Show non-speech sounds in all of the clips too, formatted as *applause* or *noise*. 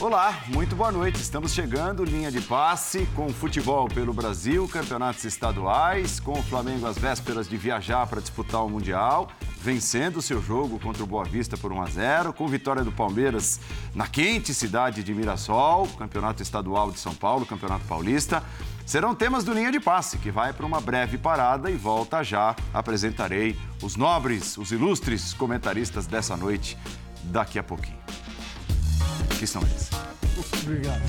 Olá, muito boa noite. Estamos chegando, linha de passe, com futebol pelo Brasil, campeonatos estaduais, com o Flamengo às vésperas de viajar para disputar o Mundial, vencendo seu jogo contra o Boa Vista por 1 a 0, com vitória do Palmeiras na quente cidade de Mirassol, campeonato estadual de São Paulo, campeonato paulista. Serão temas do Linha de Passe, que vai para uma breve parada e volta já. Apresentarei os nobres, os ilustres comentaristas dessa noite daqui a pouquinho. Aqui são eles. Obrigado.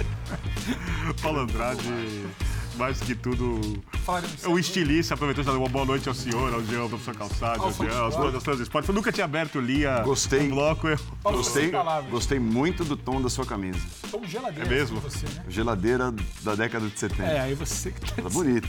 *laughs* Paulo Andrade, mais que tudo, o estilista aproveitou dar uma boa noite ao senhor, ao Jean, ao professor Calçado, ao Jean, aos fãs das esportes. Eu nunca tinha aberto o Lia Gostei. um bloco. Eu... Gostei, gostei muito do tom da sua camisa. Tom geladeira. É mesmo? Você, né? Geladeira da década de 70. É, aí você que Tá bonito.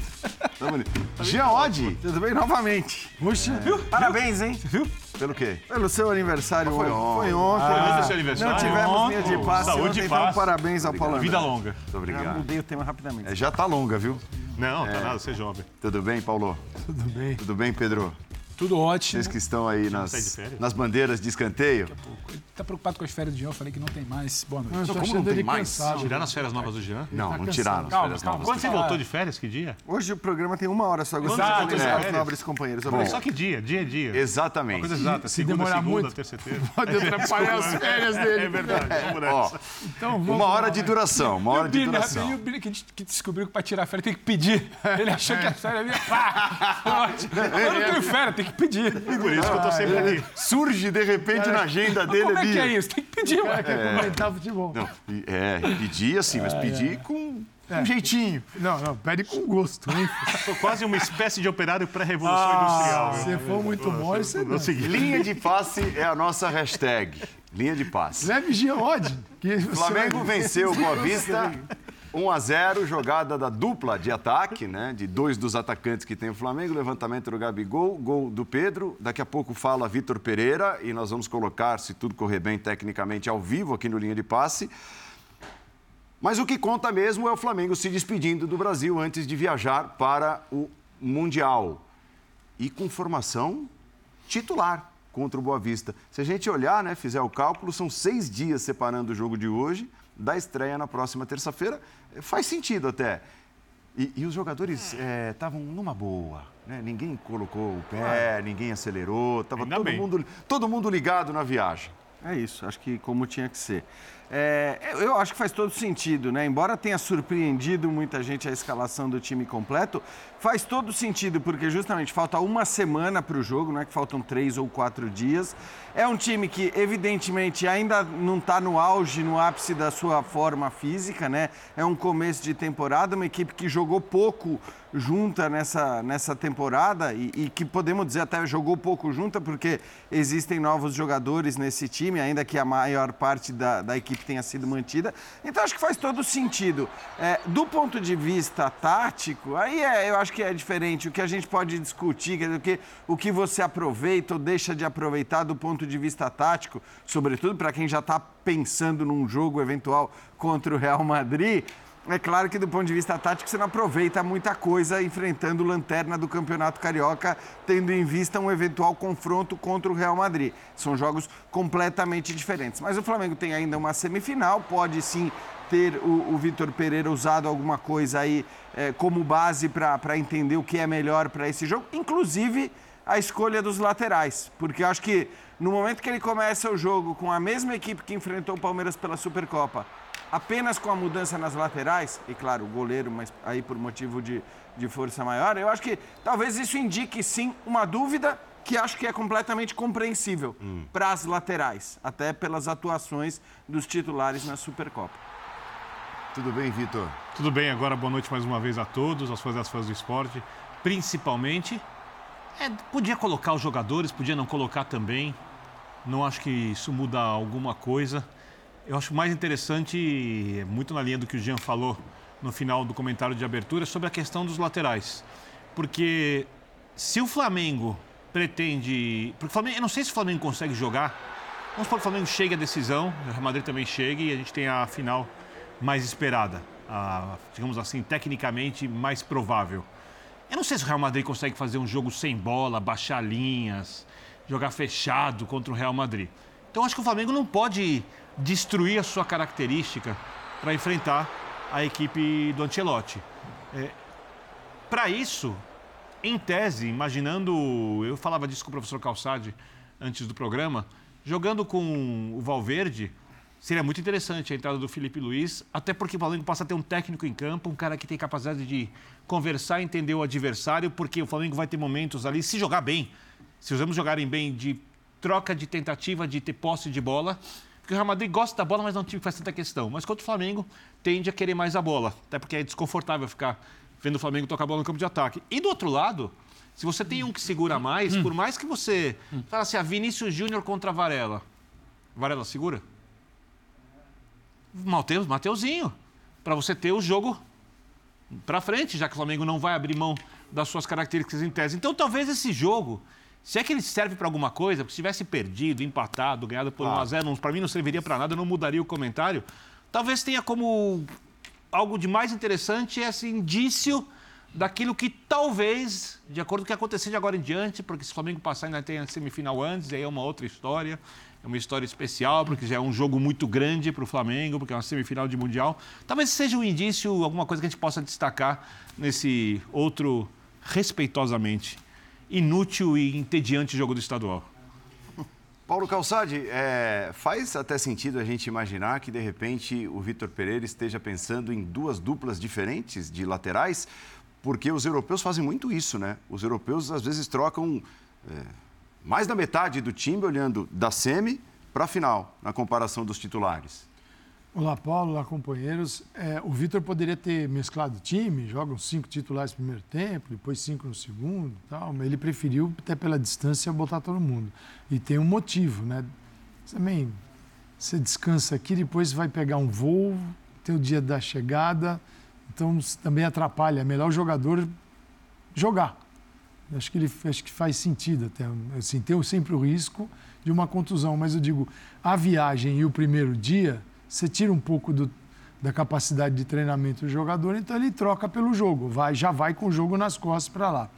Tá bonito. *laughs* Jean Oddi, tudo bem novamente? Puxa, viu? Parabéns, hein? Viu? Pelo quê? Pelo seu aniversário Foi ontem. Foi ontem. É seu aniversário? Não tivemos Ontem. linha de passe Saúde ontem, e então paz. parabéns ao Paulo Vida longa. Muito obrigado. mudei o tema rapidamente. É, já tá longa, viu? Não, tá nada, você é jovem. Tudo bem, Paulo? Tudo bem. Tudo bem, Pedro? Tudo ótimo. Vocês que estão aí nas, férias? nas bandeiras de escanteio. Ele tá preocupado com as férias de Jean, eu falei que não tem mais. Boa noite. Então, como não tem mais? Tiraram as férias novas do Jean? Não, não cansado. tiraram as Calma, férias calma. novas. Quando você voltou de férias, que dia? Hoje o programa tem uma hora só. Exato, de é. os nobres companheiros. Só Obrigado. que dia? Dia é dia. Exatamente. Coisa exata. Se segunda, demorar segunda, muito. *laughs* Pode atrapalhar as férias dele. É verdade, vamos Ó, nessa. Então, vamos uma hora de vai. duração, uma hora de duração. E o Billy que, a descobriu que pra tirar férias tem que pedir. Ele achou que a férias ia. Pá! *laughs* Eu não tenho férias, tem que *laughs* pedir. Por isso que eu tô sempre aqui. Surge de repente na agenda dele como é ali. que é isso? Tem que pedir, ué. Quer comentar futebol? Não, e- é, pedir assim, mas pedir com um jeitinho. Não, não, pede com gosto, hein? Sou quase uma espécie de operário pré-revolução Ah, industrial. Se viu? for muito bom, isso é É o seguinte, Linha de passe é a nossa hashtag. Linha de passe. Leve que você Flamengo venceu o Boa *laughs* Vista 1 a 0, jogada da dupla de ataque, né? De dois dos atacantes que tem o Flamengo, levantamento do Gabigol, gol do Pedro. Daqui a pouco fala Vitor Pereira e nós vamos colocar, se tudo correr bem tecnicamente, ao vivo aqui no Linha de Passe. Mas o que conta mesmo é o Flamengo se despedindo do Brasil antes de viajar para o Mundial. E com formação titular contra o Boa Vista. Se a gente olhar, né, fizer o cálculo, são seis dias separando o jogo de hoje da estreia na próxima terça-feira. Eh, Faz sentido até. E, e os jogadores estavam numa boa. Né? Ninguém colocou o pé, ninguém acelerou. Estava todo bem. mundo, todo mundo ligado na viagem. É isso, acho que como tinha que ser. É, eu acho que faz todo sentido, né? Embora tenha surpreendido muita gente a escalação do time completo, faz todo sentido, porque justamente falta uma semana para o jogo, não é que faltam três ou quatro dias. É um time que, evidentemente, ainda não está no auge, no ápice da sua forma física, né? É um começo de temporada, uma equipe que jogou pouco junta nessa, nessa temporada e, e que podemos dizer até jogou pouco junta porque existem novos jogadores nesse time, ainda que a maior parte da, da equipe tenha sido mantida. Então acho que faz todo sentido. É, do ponto de vista tático, aí é, eu acho que é diferente. O que a gente pode discutir, quer dizer, o que, o que você aproveita ou deixa de aproveitar do ponto de vista tático, sobretudo para quem já está pensando num jogo eventual contra o Real Madrid. É claro que do ponto de vista tático você não aproveita muita coisa enfrentando lanterna do Campeonato Carioca, tendo em vista um eventual confronto contra o Real Madrid. São jogos completamente diferentes. Mas o Flamengo tem ainda uma semifinal, pode sim ter o, o Vitor Pereira usado alguma coisa aí eh, como base para entender o que é melhor para esse jogo, inclusive a escolha dos laterais, porque eu acho que no momento que ele começa o jogo com a mesma equipe que enfrentou o Palmeiras pela Supercopa, apenas com a mudança nas laterais, e claro, o goleiro, mas aí por motivo de, de força maior, eu acho que talvez isso indique sim uma dúvida que acho que é completamente compreensível para as laterais, até pelas atuações dos titulares na Supercopa. Tudo bem, Vitor? Tudo bem, agora boa noite mais uma vez a todos, aos fãs das fãs do esporte. Principalmente, é, podia colocar os jogadores, podia não colocar também. Não acho que isso muda alguma coisa. Eu acho mais interessante, muito na linha do que o Jean falou no final do comentário de abertura, sobre a questão dos laterais. Porque se o Flamengo pretende. Porque o Flamengo, eu não sei se o Flamengo consegue jogar Vamos supor que o Flamengo chegue à decisão, o Real Madrid também chegue e a gente tem a final mais esperada, a, digamos assim, tecnicamente mais provável. Eu não sei se o Real Madrid consegue fazer um jogo sem bola, baixar linhas, jogar fechado contra o Real Madrid. Então acho que o Flamengo não pode destruir a sua característica para enfrentar a equipe do Ancelotti. É, para isso, em tese, imaginando, eu falava disso com o professor Calçade antes do programa, jogando com o Valverde, seria muito interessante a entrada do Felipe Luiz, até porque o Flamengo passa a ter um técnico em campo, um cara que tem capacidade de conversar, entender o adversário, porque o Flamengo vai ter momentos ali, se jogar bem, se os ambos jogarem bem, de troca de tentativa de ter posse de bola, porque o Real Madrid gosta da bola, mas não é um time que faz tanta questão. Mas contra o Flamengo, tende a querer mais a bola, até porque é desconfortável ficar vendo o Flamengo tocar a bola no campo de ataque. E do outro lado, se você tem um que segura mais, por mais que você fala assim, a Vinícius Júnior contra Varela. Varela segura? Mateus, Mateuzinho. Para você ter o jogo para frente, já que o Flamengo não vai abrir mão das suas características em tese. Então, talvez esse jogo, se é que ele serve para alguma coisa, porque se tivesse perdido, empatado, ganhado por 1 a 0, para mim não serviria para nada, eu não mudaria o comentário. Talvez tenha como algo de mais interessante esse indício daquilo que talvez, de acordo com o que acontecer de agora em diante, porque se o Flamengo passar ainda tem a semifinal antes, aí é uma outra história, é uma história especial, porque já é um jogo muito grande para o Flamengo, porque é uma semifinal de Mundial. Talvez seja um indício, alguma coisa que a gente possa destacar nesse outro, respeitosamente, inútil e entediante jogo do estadual. *laughs* Paulo Calçade, é, faz até sentido a gente imaginar que, de repente, o Vitor Pereira esteja pensando em duas duplas diferentes de laterais, porque os europeus fazem muito isso, né? Os europeus, às vezes, trocam é, mais da metade do time olhando da semi para a final, na comparação dos titulares. Olá, Paulo. Olá, companheiros. É, o Vitor poderia ter mesclado time, jogam cinco titulares no primeiro tempo, depois cinco no segundo tal, mas ele preferiu, até pela distância, botar todo mundo. E tem um motivo, né? Também, você descansa aqui, depois vai pegar um voo, tem o dia da chegada, então também atrapalha. É melhor o jogador jogar. Acho que, ele, acho que faz sentido até. Assim, tem sempre o risco de uma contusão, mas eu digo, a viagem e o primeiro dia você tira um pouco do, da capacidade de treinamento do jogador, então ele troca pelo jogo, vai, já vai com o jogo nas costas para lá.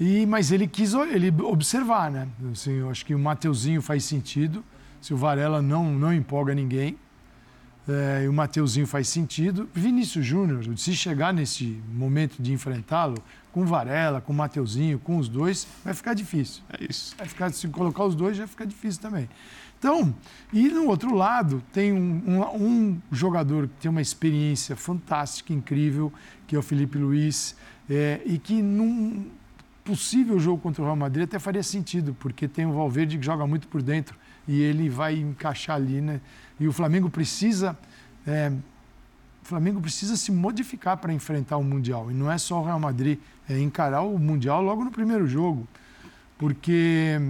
E, mas ele quis ele observar, né? Assim, eu acho que o Mateuzinho faz sentido, se o Varela não, não empolga ninguém, é, e o Mateuzinho faz sentido. Vinícius Júnior, se chegar nesse momento de enfrentá-lo, com Varela, com Mateuzinho, com os dois, vai ficar difícil. É isso. Vai ficar, se colocar os dois, já fica difícil também. Então, e no outro lado, tem um, um, um, jogador que tem uma experiência fantástica, incrível, que é o Felipe Luiz, é, e que num possível jogo contra o Real Madrid até faria sentido, porque tem o Valverde que joga muito por dentro e ele vai encaixar ali, né? E o Flamengo precisa. É, o Flamengo precisa se modificar para enfrentar o Mundial. E não é só o Real Madrid, é encarar o Mundial logo no primeiro jogo. Porque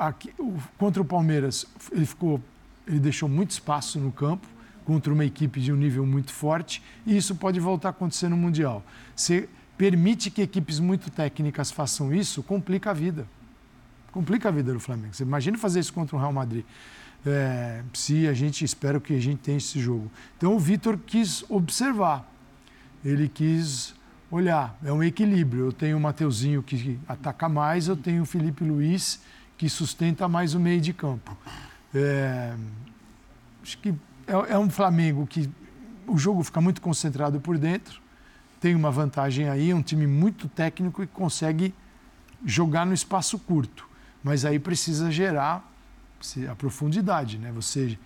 aqui, contra o Palmeiras, ele ficou, ele deixou muito espaço no campo contra uma equipe de um nível muito forte e isso pode voltar a acontecer no Mundial. Você permite que equipes muito técnicas façam isso, complica a vida. Complica a vida do Flamengo. Você imagina fazer isso contra o Real Madrid. É, se a gente espera que a gente tenha esse jogo. Então o Vitor quis observar, ele quis olhar. É um equilíbrio. Eu tenho o Mateuzinho que ataca mais, eu tenho o Felipe Luiz que sustenta mais o meio de campo. É, acho que é, é, um Flamengo que o jogo fica muito concentrado por dentro, tem uma vantagem aí, é um time muito técnico e consegue jogar no espaço curto. Mas aí precisa gerar a profundidade, né? Você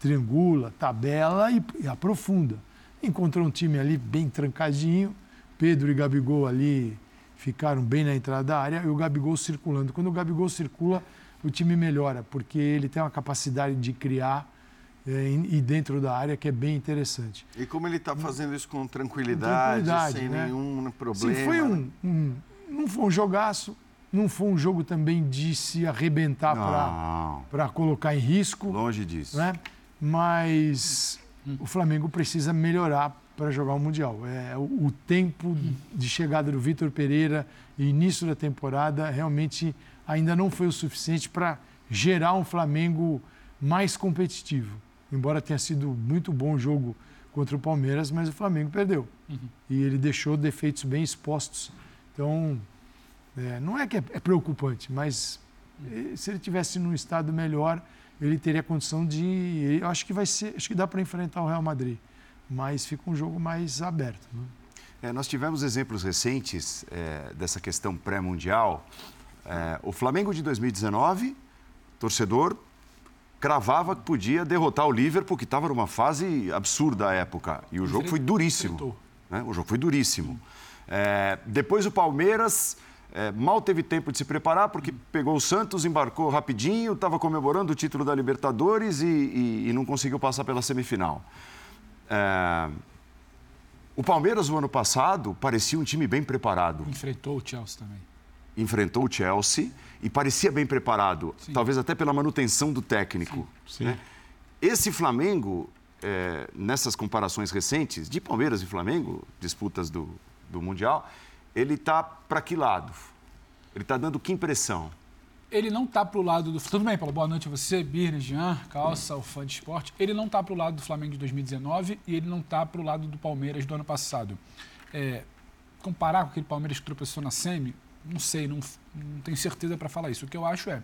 triangula, tabela e, e aprofunda. Encontrou um time ali bem trancadinho, Pedro e Gabigol ali ficaram bem na entrada da área e o Gabigol circulando. Quando o Gabigol circula, o time melhora, porque ele tem uma capacidade de criar é, e dentro da área que é bem interessante. E como ele está fazendo isso com tranquilidade, com tranquilidade sem né? nenhum problema. Sim, foi um, um, não foi um jogaço, não foi um jogo também de se arrebentar para colocar em risco. Longe disso. Né? Mas o Flamengo precisa melhorar para jogar o Mundial. É, o, o tempo de chegada do Vitor Pereira e início da temporada realmente ainda não foi o suficiente para gerar um Flamengo mais competitivo. Embora tenha sido muito bom o jogo contra o Palmeiras, mas o Flamengo perdeu. Uhum. E ele deixou defeitos bem expostos. Então, é, não é que é, é preocupante, mas uhum. se ele tivesse num estado melhor, ele teria condição de. Eu acho que vai ser. Acho que dá para enfrentar o Real Madrid. Mas fica um jogo mais aberto. Né? É, nós tivemos exemplos recentes é, dessa questão pré-mundial. É, o Flamengo de 2019, torcedor cravava que podia derrotar o Liverpool, que estava numa fase absurda à época. E o jogo foi duríssimo. Né? O jogo foi duríssimo. É, depois o Palmeiras é, mal teve tempo de se preparar, porque pegou o Santos, embarcou rapidinho, estava comemorando o título da Libertadores e, e, e não conseguiu passar pela semifinal. É, o Palmeiras, no ano passado, parecia um time bem preparado. Enfrentou o Chelsea também. Enfrentou o Chelsea e parecia bem preparado, Sim. talvez até pela manutenção do técnico. Sim. Né? Esse Flamengo, é, nessas comparações recentes de Palmeiras e Flamengo, disputas do, do Mundial, ele está para que lado? Ele está dando que impressão? Ele não está para o lado do. Tudo bem, Paulo, boa noite a você, Birne, Jean, Calça, o fã de esporte. Ele não está para o lado do Flamengo de 2019 e ele não está para o lado do Palmeiras do ano passado. É, comparar com aquele Palmeiras que tropeçou na Semi, não sei, não, não tenho certeza para falar isso. O que eu acho é,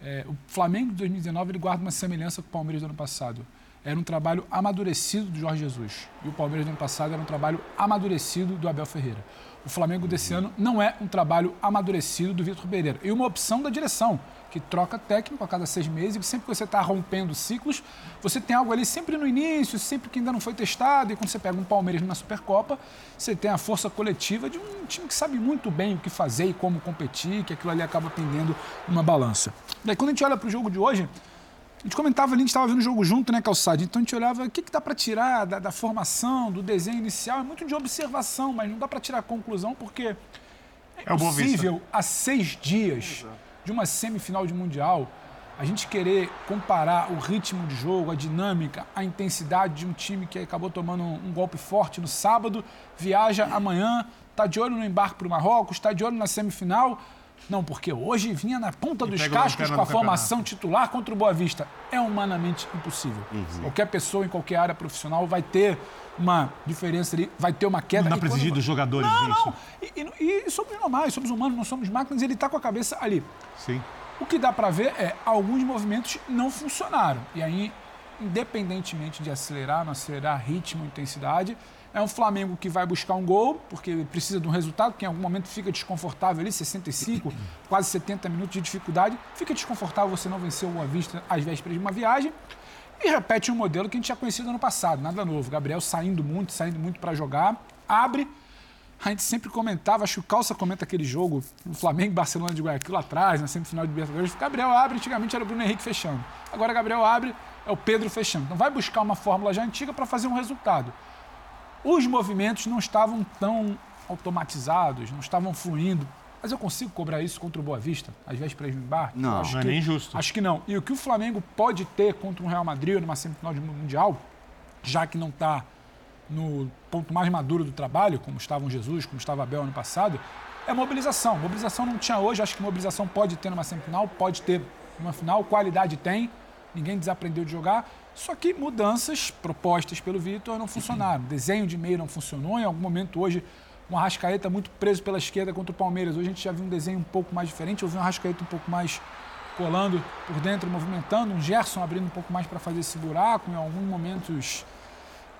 é, o Flamengo de 2019 ele guarda uma semelhança com o Palmeiras do ano passado. Era um trabalho amadurecido do Jorge Jesus. E o Palmeiras do ano passado era um trabalho amadurecido do Abel Ferreira o Flamengo desse ano não é um trabalho amadurecido do Vitor Pereira. E uma opção da direção, que troca técnico a cada seis meses, e sempre que você está rompendo ciclos, você tem algo ali sempre no início, sempre que ainda não foi testado, e quando você pega um Palmeiras na Supercopa, você tem a força coletiva de um time que sabe muito bem o que fazer e como competir, que aquilo ali acaba pendendo uma balança. Daí quando a gente olha para o jogo de hoje, a gente comentava ali, a gente estava vendo o jogo junto, né, Calçado? Então a gente olhava o que, que dá para tirar da, da, formação, do desenho inicial. É muito de observação, mas não dá para tirar conclusão porque é, é possível, há seis dias de uma semifinal de Mundial, a gente querer comparar o ritmo de jogo, a dinâmica, a intensidade de um time que acabou tomando um, um golpe forte no sábado, viaja amanhã, está de olho no embarque para o Marrocos, está de olho na semifinal não, porque hoje vinha na ponta e dos cascos com a formação titular contra o Boa Vista. É humanamente impossível. Uhum. Qualquer pessoa em qualquer área profissional vai ter uma diferença ali, vai ter uma queda. Não dá para exigir dos jogadores não, isso. Não, e, e, e somos normais, somos humanos, não somos máquinas, e ele está com a cabeça ali. Sim. O que dá para ver é alguns movimentos não funcionaram. E aí, independentemente de acelerar, não acelerar ritmo, intensidade, é um Flamengo que vai buscar um gol, porque precisa de um resultado, porque em algum momento fica desconfortável ali, 65, quase 70 minutos de dificuldade. Fica desconfortável você não vencer o Boa Vista às vésperas de uma viagem. E repete um modelo que a gente já conhecia no passado, nada novo. Gabriel saindo muito, saindo muito para jogar, abre. A gente sempre comentava, acho que o Calça comenta aquele jogo, o Flamengo Barcelona de Guayaquil lá atrás, na semifinal de Libertadores. Gabriel abre, antigamente era o Bruno Henrique fechando. Agora Gabriel abre, é o Pedro fechando. Então vai buscar uma fórmula já antiga para fazer um resultado os movimentos não estavam tão automatizados, não estavam fluindo. Mas eu consigo cobrar isso contra o Boa Vista, às vésperas do embarque? Não, acho não é que, nem justo. Acho que não. E o que o Flamengo pode ter contra um Real Madrid numa semifinal de Mundial, já que não está no ponto mais maduro do trabalho, como estava o Jesus, como estava Abel ano passado, é mobilização. Mobilização não tinha hoje, acho que mobilização pode ter numa semifinal, pode ter numa final, qualidade tem, ninguém desaprendeu de jogar. Só que mudanças propostas pelo Vitor não funcionaram. Desenho de meio não funcionou. Em algum momento hoje, um Arrascaeta muito preso pela esquerda contra o Palmeiras. Hoje a gente já viu um desenho um pouco mais diferente. Eu vi um Arrascaeta um pouco mais colando por dentro, movimentando. Um Gerson abrindo um pouco mais para fazer esse buraco. Em alguns momentos,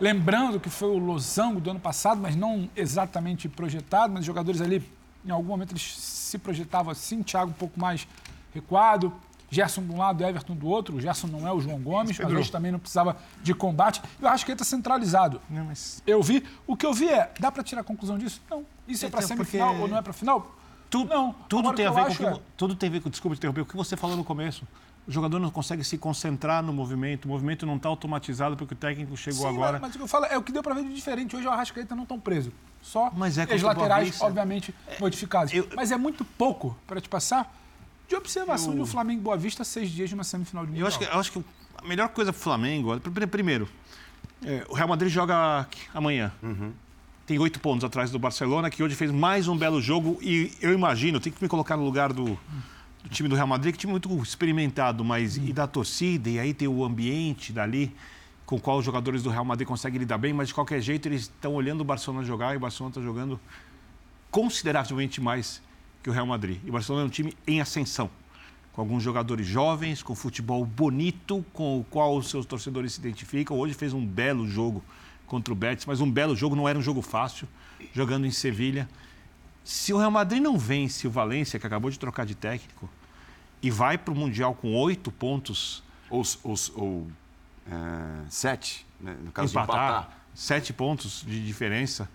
lembrando que foi o losango do ano passado, mas não exatamente projetado. Mas os jogadores ali, em algum momento, eles se projetavam assim. Thiago um pouco mais recuado. Gerson de um lado, Everton do outro. O Gerson não é o João Gomes, mas hoje também não precisava de combate. Eu acho que ele está centralizado. Não, mas... Eu vi. O que eu vi é, dá para tirar a conclusão disso? Não. Isso é, é para semifinal porque... ou não é para final? Tudo, não. Tudo tem, a ver com que, é... tudo tem a ver com, desculpa interromper, o que você falou no começo. O jogador não consegue se concentrar no movimento, o movimento não está automatizado porque o técnico chegou Sim, agora. Mas, mas, o que eu falo é o que deu para ver de diferente. Hoje o Arrascaeta não estão preso. Só mas é as laterais, obviamente, é, modificadas. Eu... Mas é muito pouco para te passar de observação eu... do Flamengo Boa Vista seis dias de uma semifinal de Mundial. Eu acho que, eu acho que a melhor coisa para o Flamengo, primeiro, é, o Real Madrid joga amanhã. Uhum. Tem oito pontos atrás do Barcelona, que hoje fez mais um belo jogo. E eu imagino, tenho que me colocar no lugar do, do time do Real Madrid, que é time muito experimentado, mas e da torcida, e aí tem o ambiente dali com o qual os jogadores do Real Madrid conseguem lidar bem, mas de qualquer jeito eles estão olhando o Barcelona jogar e o Barcelona está jogando consideravelmente mais que o Real Madrid. E o Barcelona é um time em ascensão, com alguns jogadores jovens, com futebol bonito, com o qual os seus torcedores se identificam. Hoje fez um belo jogo contra o Betis, mas um belo jogo, não era um jogo fácil, jogando em Sevilha. Se o Real Madrid não vence o Valência, que acabou de trocar de técnico, e vai para o Mundial com oito pontos. Ou, ou, ou é, sete, né? no caso empatar, de empatar. Sete pontos de diferença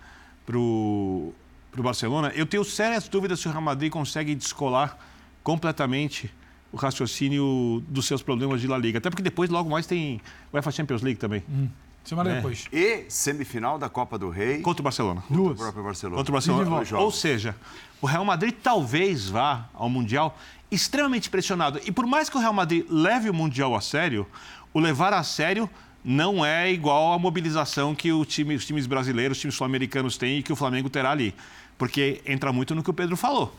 para o Barcelona. Eu tenho sérias dúvidas se o Real Madrid consegue descolar completamente o raciocínio dos seus problemas de La Liga. Até porque depois, logo mais, tem o UEFA Champions League também. Hum. Semana É. depois. E semifinal da Copa do Rei Contra o Barcelona. contra o Duas. próprio Barcelona. Contra o Barcelona. Ou seja, o Real Madrid talvez vá ao Mundial extremamente pressionado. E por mais que o Real Madrid leve o Mundial a sério, o levar a sério não é igual à mobilização que time- os times brasileiros, os times sul-americanos têm e que o Flamengo terá ali. Porque entra muito no que o Pedro falou.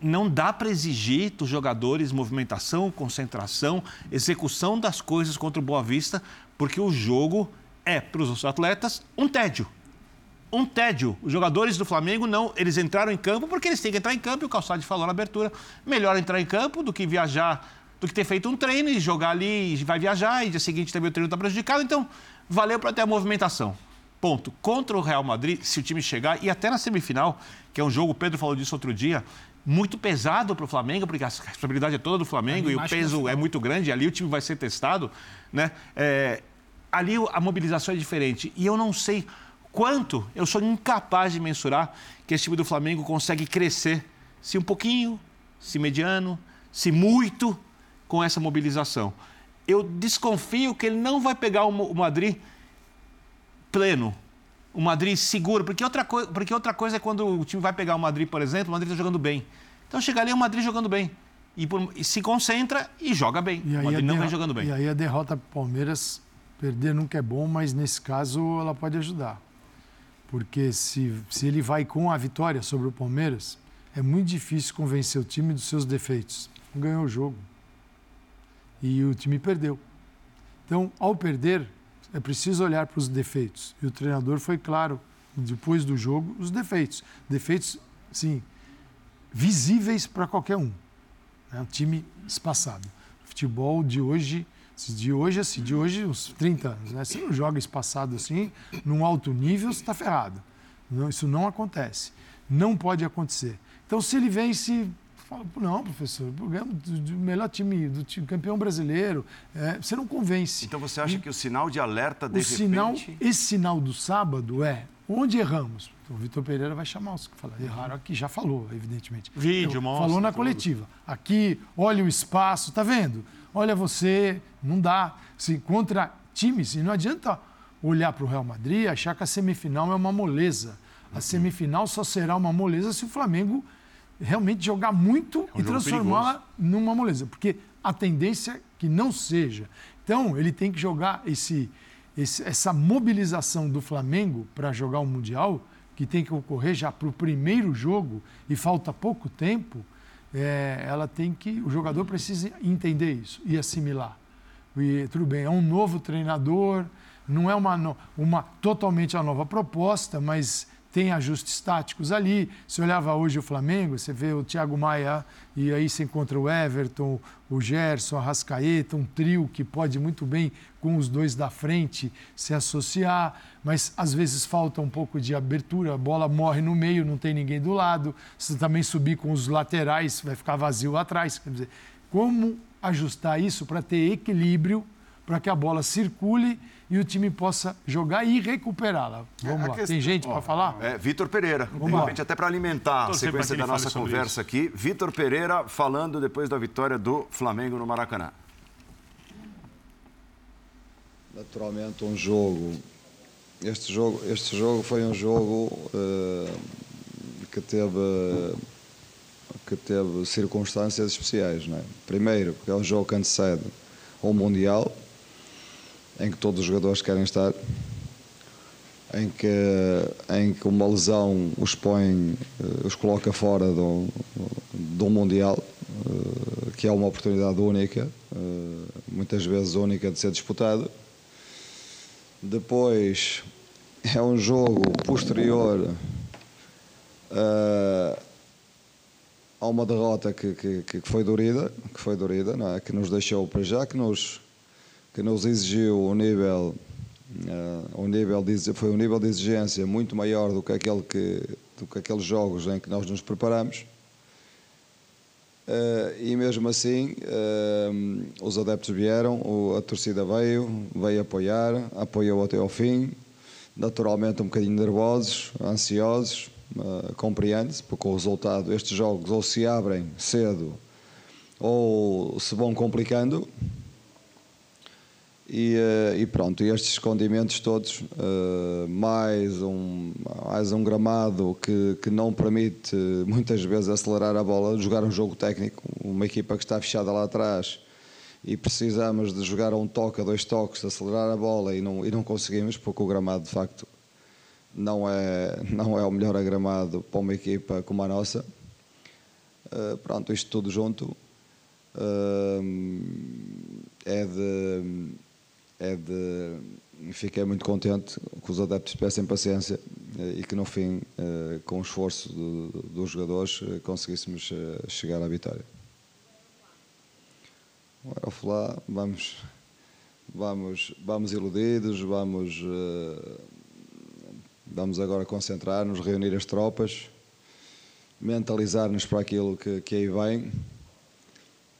Não dá para exigir dos jogadores movimentação, concentração, execução das coisas contra o Boa Vista, porque o jogo é, para os atletas, um tédio um tédio. Os jogadores do Flamengo não, eles entraram em campo porque eles têm que entrar em campo e o Calçade falou na abertura, melhor entrar em campo do que viajar, do que ter feito um treino e jogar ali, e vai viajar e dia seguinte também o treino está prejudicado, então valeu para ter a movimentação. Ponto. Contra o Real Madrid, se o time chegar, e até na semifinal, que é um jogo, o Pedro falou disso outro dia, muito pesado para o Flamengo, porque a responsabilidade é toda do Flamengo e o peso é muito grande, ali o time vai ser testado, né? É, ali a mobilização é diferente. E eu não sei quanto, eu sou incapaz de mensurar que esse time do Flamengo consegue crescer, se um pouquinho, se mediano, se muito, com essa mobilização. Eu desconfio que ele não vai pegar o o Madrid pleno, o Madrid seguro, porque outra, coi- porque outra coisa é quando o time vai pegar o Madrid, por exemplo, o Madrid está jogando bem. Então chega ali o Madrid jogando bem. E, por- e se concentra e joga bem. E o aí, Madrid a não vem jogando bem. e aí a derrota para Palmeiras, perder nunca é bom, mas nesse caso ela pode ajudar. Porque se, se ele vai com a vitória sobre o Palmeiras, é muito difícil convencer o time dos seus defeitos. Não ganhou o jogo. E o time perdeu. Então, ao perder, é preciso olhar para os defeitos. E o treinador foi claro, depois do jogo, os defeitos. Defeitos, sim, visíveis para qualquer um. É um time espaçado. Futebol de hoje, se de hoje assim, de hoje uns 30 anos, né? Você não joga espaçado assim, num alto nível, você está ferrado. Não, isso não acontece. Não pode acontecer. Então, se ele vence, fala, não, professor, ganhamos do, do melhor time, do time campeão brasileiro, é, você não convence. Então você acha que o sinal de alerta, de O sinal, repente... esse sinal do sábado é onde erramos. Então, o Vitor Pereira vai chamar os que falaram. Erraram aqui, já falou, evidentemente. Vídeo, mostra, Falou na tudo. coletiva. Aqui, olha o espaço, tá vendo? Olha você, não dá. Se contra times, e não adianta olhar para o Real Madrid e achar que a semifinal é uma moleza. A semifinal só será uma moleza se o Flamengo realmente jogar muito É um e jogo transformá-la numa moleza. Porque a tendência é que não seja. Então, ele tem que jogar esse, esse- essa mobilização do Flamengo para jogar o Mundial, que tem que ocorrer já para o primeiro jogo e falta pouco tempo, é, ela tem que. O jogador precisa entender isso e assimilar. E, tudo bem, é um novo treinador, não é uma, uma totalmente a nova proposta, mas tem ajustes táticos ali. Se olhava hoje o Flamengo, você vê o Thiago Maia e aí você encontra o Everton, o Gerson, a Rascaeta, um trio que pode muito bem com os dois da frente se associar, mas às vezes falta um pouco de abertura, a bola morre no meio, não tem ninguém do lado. Se também subir com os laterais, vai ficar vazio atrás. Quer dizer, como ajustar isso para ter equilíbrio, para que a bola circule e o time possa jogar e recuperá-la. Vamos A lá. questão- Tem gente para falar? É, Vitor Pereira, de lá. repente até para alimentar a sequência da nossa conversa aqui. Vitor Pereira falando depois da vitória do Flamengo no Maracanã. Naturalmente um jogo. Este jogo, este jogo foi um jogo eh, que teve que teve circunstâncias especiais, não é? Primeiro, porque é um jogo que antecede ao Mundial, em que todos os jogadores querem estar, em que, em que uma lesão os põe, eh, os coloca fora do, do Mundial, uh, que é uma oportunidade única, uh, muitas vezes única de ser disputado. Depois é um jogo posterior a uma derrota que, que, que, foi dorida, que foi dorida, não é? que nos deixou para já, que nos, que nos exigiu um nível, uh, um nível de, foi um nível de exigência muito maior do que, aquele que, do que aqueles jogos em que nós nos preparamos. Uh, e mesmo assim, uh, os adeptos vieram, a torcida veio, veio apoiar, apoiou até ao fim, naturalmente um bocadinho nervosos, ansiosos, uh, compreende-se, porque o resultado, estes jogos ou se abrem cedo ou se vão complicando, e, uh, e, pronto, estes escondimentos todos, uh, mais, um, mais um gramado que, que não permite muitas vezes acelerar a bola, jogar um jogo técnico, uma equipa que está fechada lá atrás e precisamos de jogar um toque, dois toques, acelerar a bola e não, e não conseguimos, porque o gramado de facto não é, não é o melhor agramado para uma equipa como a nossa. Pronto, isto tudo junto é de é de. Fiquei muito contente que os adeptos tivessem paciência eh, e que no fim, eh, com o esforço dos jogadores, eh, conseguíssemos chegar à vitória. Ao falar, vamos, vamos, vamos iludidos, vamos, vamos agora concentrar-nos, reunir as tropas, mentalizar-nos para aquilo que, que aí vem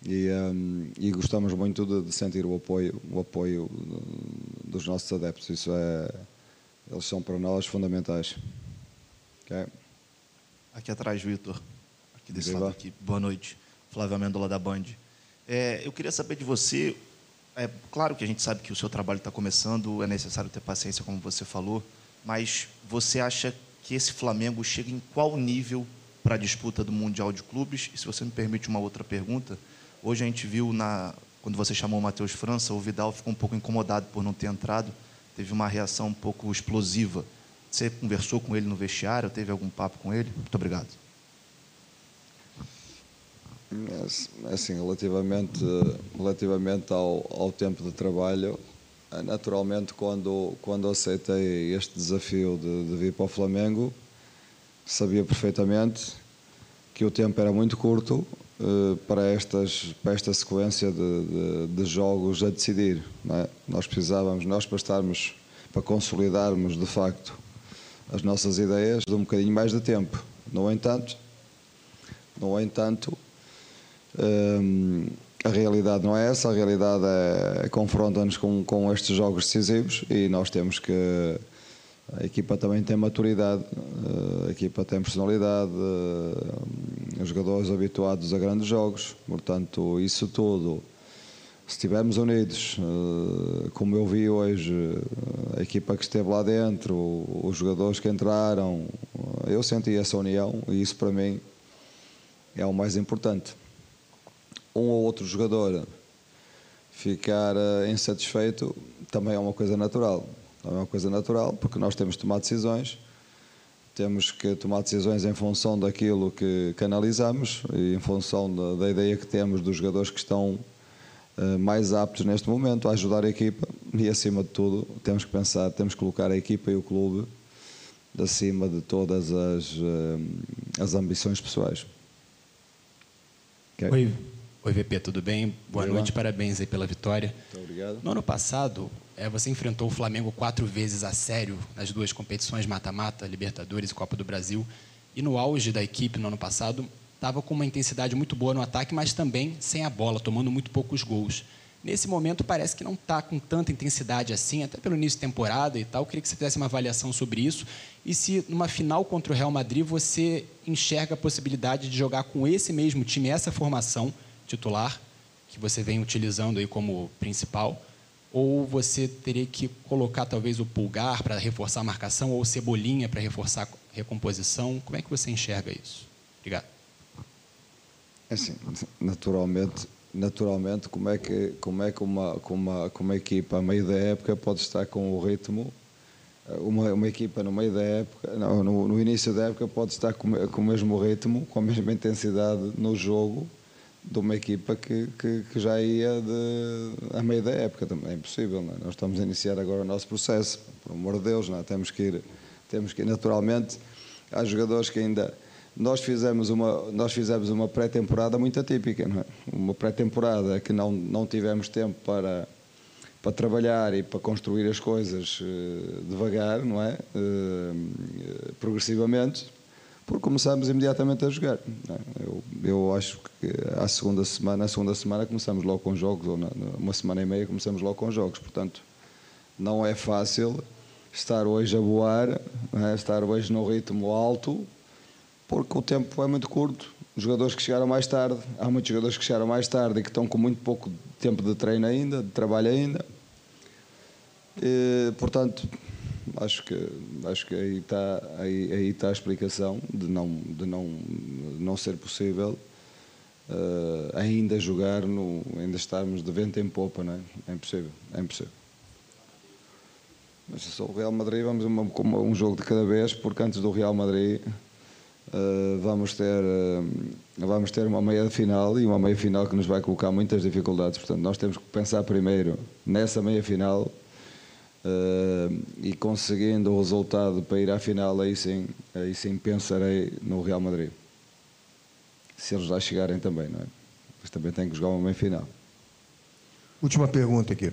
e, um, e gostamos muito de, de, sentir o apoio, o apoio dos nossos adeptos. Isso é, eles são para nós fundamentais. Okay? Aqui atrás, Vitor. Aqui desse Viva. lado aqui. Boa noite. Flávio Amendola da Band. É, eu queria saber de você. É claro que a gente sabe que o seu trabalho está começando, é necessário ter paciência, como você falou, mas você acha que esse Flamengo chega em qual nível para a disputa do Mundial de Clubes? E se você me permite uma outra pergunta, Hoje a gente viu, na, quando você chamou o Matheus França, o Vidal ficou um pouco incomodado por não ter entrado, teve uma reação um pouco explosiva. Você conversou com ele no vestiário, teve algum papo com ele? Muito obrigado. Assim, relativamente, relativamente ao, ao tempo de trabalho, é, naturalmente, quando, quando aceitei este desafio de, de vir para o Flamengo, sabia perfeitamente que o tempo era muito curto, eh, para, estas, para esta sequência de, de, de jogos a decidir. É? Nós precisávamos, nós para estarmos, para consolidarmos de facto as nossas ideias, de um bocadinho mais de tempo. No entanto, no entanto, um, a realidade não é essa, a realidade é, é confronta-nos com, com estes jogos decisivos e nós temos que a equipa também tem maturidade, eh, a equipa tem personalidade, eh, os jogadores habituados a grandes jogos, portanto, isso tudo, se estivermos unidos, eh, como eu vi hoje, a equipa que esteve lá dentro, os jogadores que entraram, eu senti essa união e isso para mim é o mais importante. Um ou outro jogador ficar insatisfeito também é uma coisa natural é uma coisa natural, porque nós temos que tomar decisões, temos que tomar decisões em função daquilo que canalizamos e em função da, da ideia que temos dos jogadores que estão uh, mais aptos neste momento a ajudar a equipa e, acima de tudo, temos que pensar, temos que colocar a equipa e o clube acima de todas as, uh, as ambições pessoais. Okay? Oi. Oi, VP, tudo bem? Boa noite, parabéns aí pela vitória. Muito obrigado. No ano passado, é, você enfrentou o Flamengo quatro vezes a sério nas duas competições mata-mata, Libertadores e Copa do Brasil. E no auge da equipe no ano passado, estava com uma intensidade muito boa no ataque, mas também sem a bola, tomando muito poucos gols. Nesse momento parece que não está com tanta intensidade assim, até pelo início de temporada e tal. Queria que você fizesse uma avaliação sobre isso. E se numa final contra o Real Madrid você enxerga a possibilidade de jogar com esse mesmo time, essa formação titular, que você vem utilizando aí como principal, ou você teria que colocar talvez o pulgar para reforçar a marcação ou cebolinha para reforçar a recomposição? Como é que você enxerga isso? Obrigado. É assim, naturalmente, naturalmente como é que como é que uma uma, uma equipa a meio da época pode estar com o ritmo uma, uma equipa no meio da época não, no, no, início da época pode estar com, com o mesmo ritmo com a mesma intensidade no jogo de uma equipa que, que, que, já ia de, a meio da época também. É impossível, não é? Nós estamos a iniciar agora o nosso processo, por amor de Deus, não é? Temos que ir, temos que ir naturalmente. Há jogadores que ainda. Nós fizemos uma, nós fizemos uma pré-temporada muito atípica, não é? Uma pré-temporada que não, não tivemos tempo para, para trabalhar e para construir as coisas uh, devagar, não é? Uh, progressivamente porque começámos imediatamente a jogar. É? Eu, eu acho que a segunda semana, a segunda semana logo com jogos, ou na, uma semana e meia começamos logo com jogos. Portanto, não é fácil estar hoje a voar, é? estar hoje no ritmo alto, porque o tempo é muito curto. Os jogadores que chegaram mais tarde, há muitos jogadores que chegaram mais tarde e que estão com muito pouco tempo de treino ainda, de trabalho ainda. E, portanto, acho que acho que aí está aí, aí está a explicação de não de não não ser possível uh, ainda jogar no ainda estarmos de vento em popa não é? é impossível é impossível mas só o Real Madrid vamos uma, uma, um jogo de cada vez porque antes do Real Madrid uh, vamos ter uh, vamos ter uma meia final e uma meia final que nos vai colocar muitas dificuldades portanto nós temos que pensar primeiro nessa meia final Uh, e conseguindo o resultado para ir à final, aí sim, aí sim pensarei no Real Madrid. Se eles lá chegarem também, não é? Mas também tem que jogar uma meia final. Última pergunta aqui.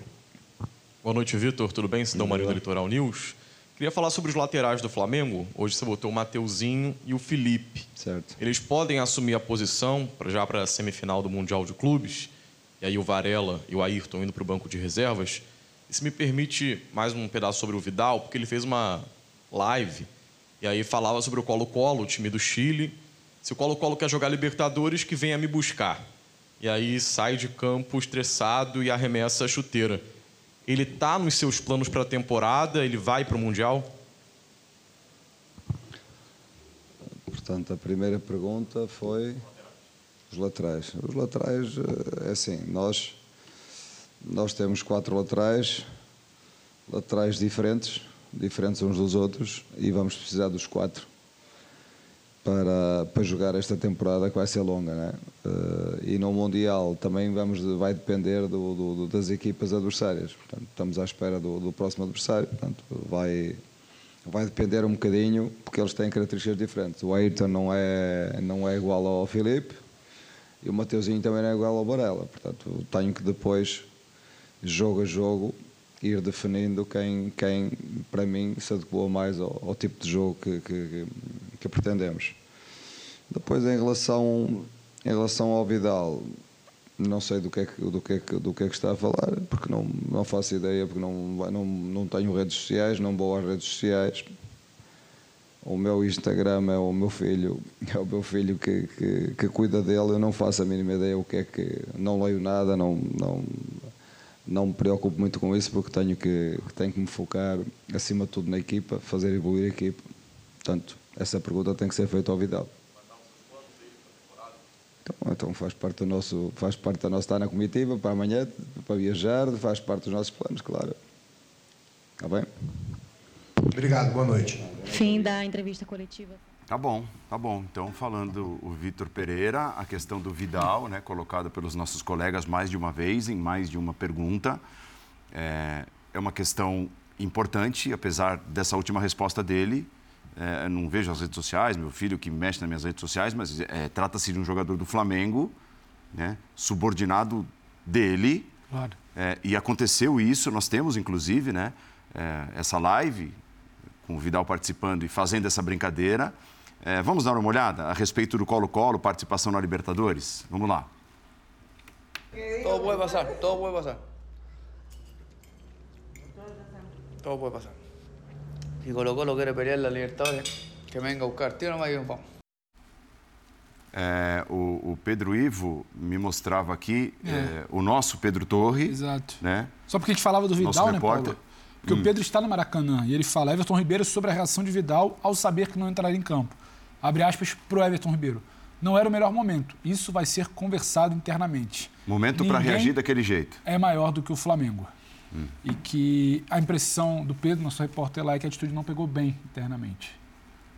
Boa noite, Vitor. Tudo bem? Cidão Marinho do Litoral News. Queria falar sobre os laterais do Flamengo. Hoje você botou o Mateuzinho e o Felipe. Certo. Eles podem assumir a posição já para a semifinal do Mundial de Clubes. E aí o Varela e o Ayrton indo para o banco de reservas. Se me permite mais um pedaço sobre o Vidal, porque ele fez uma live e aí falava sobre o Colo-Colo, o time do Chile. Se o Colo-Colo quer jogar Libertadores, que venha me buscar. E aí sai de campo estressado e arremessa a chuteira. Ele está nos seus planos para a temporada? Ele vai para o Mundial? Portanto, a primeira pergunta foi os laterais. Os laterais, eh, é assim, nós nós temos quatro laterais, laterais diferentes, diferentes uns dos outros, e vamos precisar dos quatro para, para jogar esta temporada que vai ser longa, né? Uh, e no Mundial também vamos, vai depender do, do, das equipas adversárias. Portanto, estamos à espera do, do, próximo adversário. Portanto, vai, vai depender um bocadinho, porque eles têm características diferentes. O Ayrton não é, não é igual ao Filipe e o Mateuzinho também não é igual ao Barella. Portanto, tenho que depois jogo a jogo, ir definindo quem, quem para mim, se adequa mais ao, ao tipo de jogo que, que, que, pretendemos. Depois, em relação, em relação ao Vidal, não sei do que, é que, do, que é que, do que é que está a falar, porque não, não faço ideia, porque não, não, não tenho redes sociais, não vou às redes sociais. O meu Instagram é o meu filho, *laughs* é o meu filho que, que, que cuida dele, eu não faço a mínima ideia o que é que. Não leio nada, não, não, não me preocupo muito com isso porque tenho que, tenho que me focar acima de tudo na equipa, fazer evoluir a equipa. Portanto, essa pergunta tem que ser feita ao Vidal. Então, então faz parte do nosso, faz parte da nossa estar na comitiva para amanhã, para viajar, faz parte dos nossos planos, claro. Está bem? Obrigado, boa noite. Fim da entrevista coletiva. Tá bom, tá bom. Então, falando o Vitor Pereira, a questão do Vidal, né, colocada pelos nossos colegas mais de uma vez, em mais de uma pergunta, é, é uma questão importante, apesar dessa última resposta dele. É, não vejo as redes sociais, meu filho que mexe nas minhas redes sociais, mas é, trata-se de um jogador do Flamengo, né, subordinado dele. Claro. É, e aconteceu isso, nós temos inclusive né, é, essa live com o Vidal participando e fazendo essa brincadeira. É, vamos dar uma olhada a respeito do Colo-Colo, participação na Libertadores? Vamos lá. Todo pode passar, todo pode passar. Todo pode passar. Se Colo-Colo quer pelear na Libertadores, que venga a buscar. Tira mais um pão. É, o, o, Pedro Ivo me mostrava aqui é. É, o nosso Pedro Torre. Exato. Né? Só porque a gente falava do Vidal, né, Paulo? Porque hum. o Pedro está no Maracanã e ele fala, Everton Ribeiro, sobre a reação de Vidal ao saber que não entraria em campo abre aspas, para o Everton Ribeiro. Não era o melhor momento. Isso vai ser conversado internamente. Momento para reagir daquele jeito. É maior do que o Flamengo. Hum. E que a impressão do Pedro, nosso repórter lá, é que a atitude não pegou bem internamente.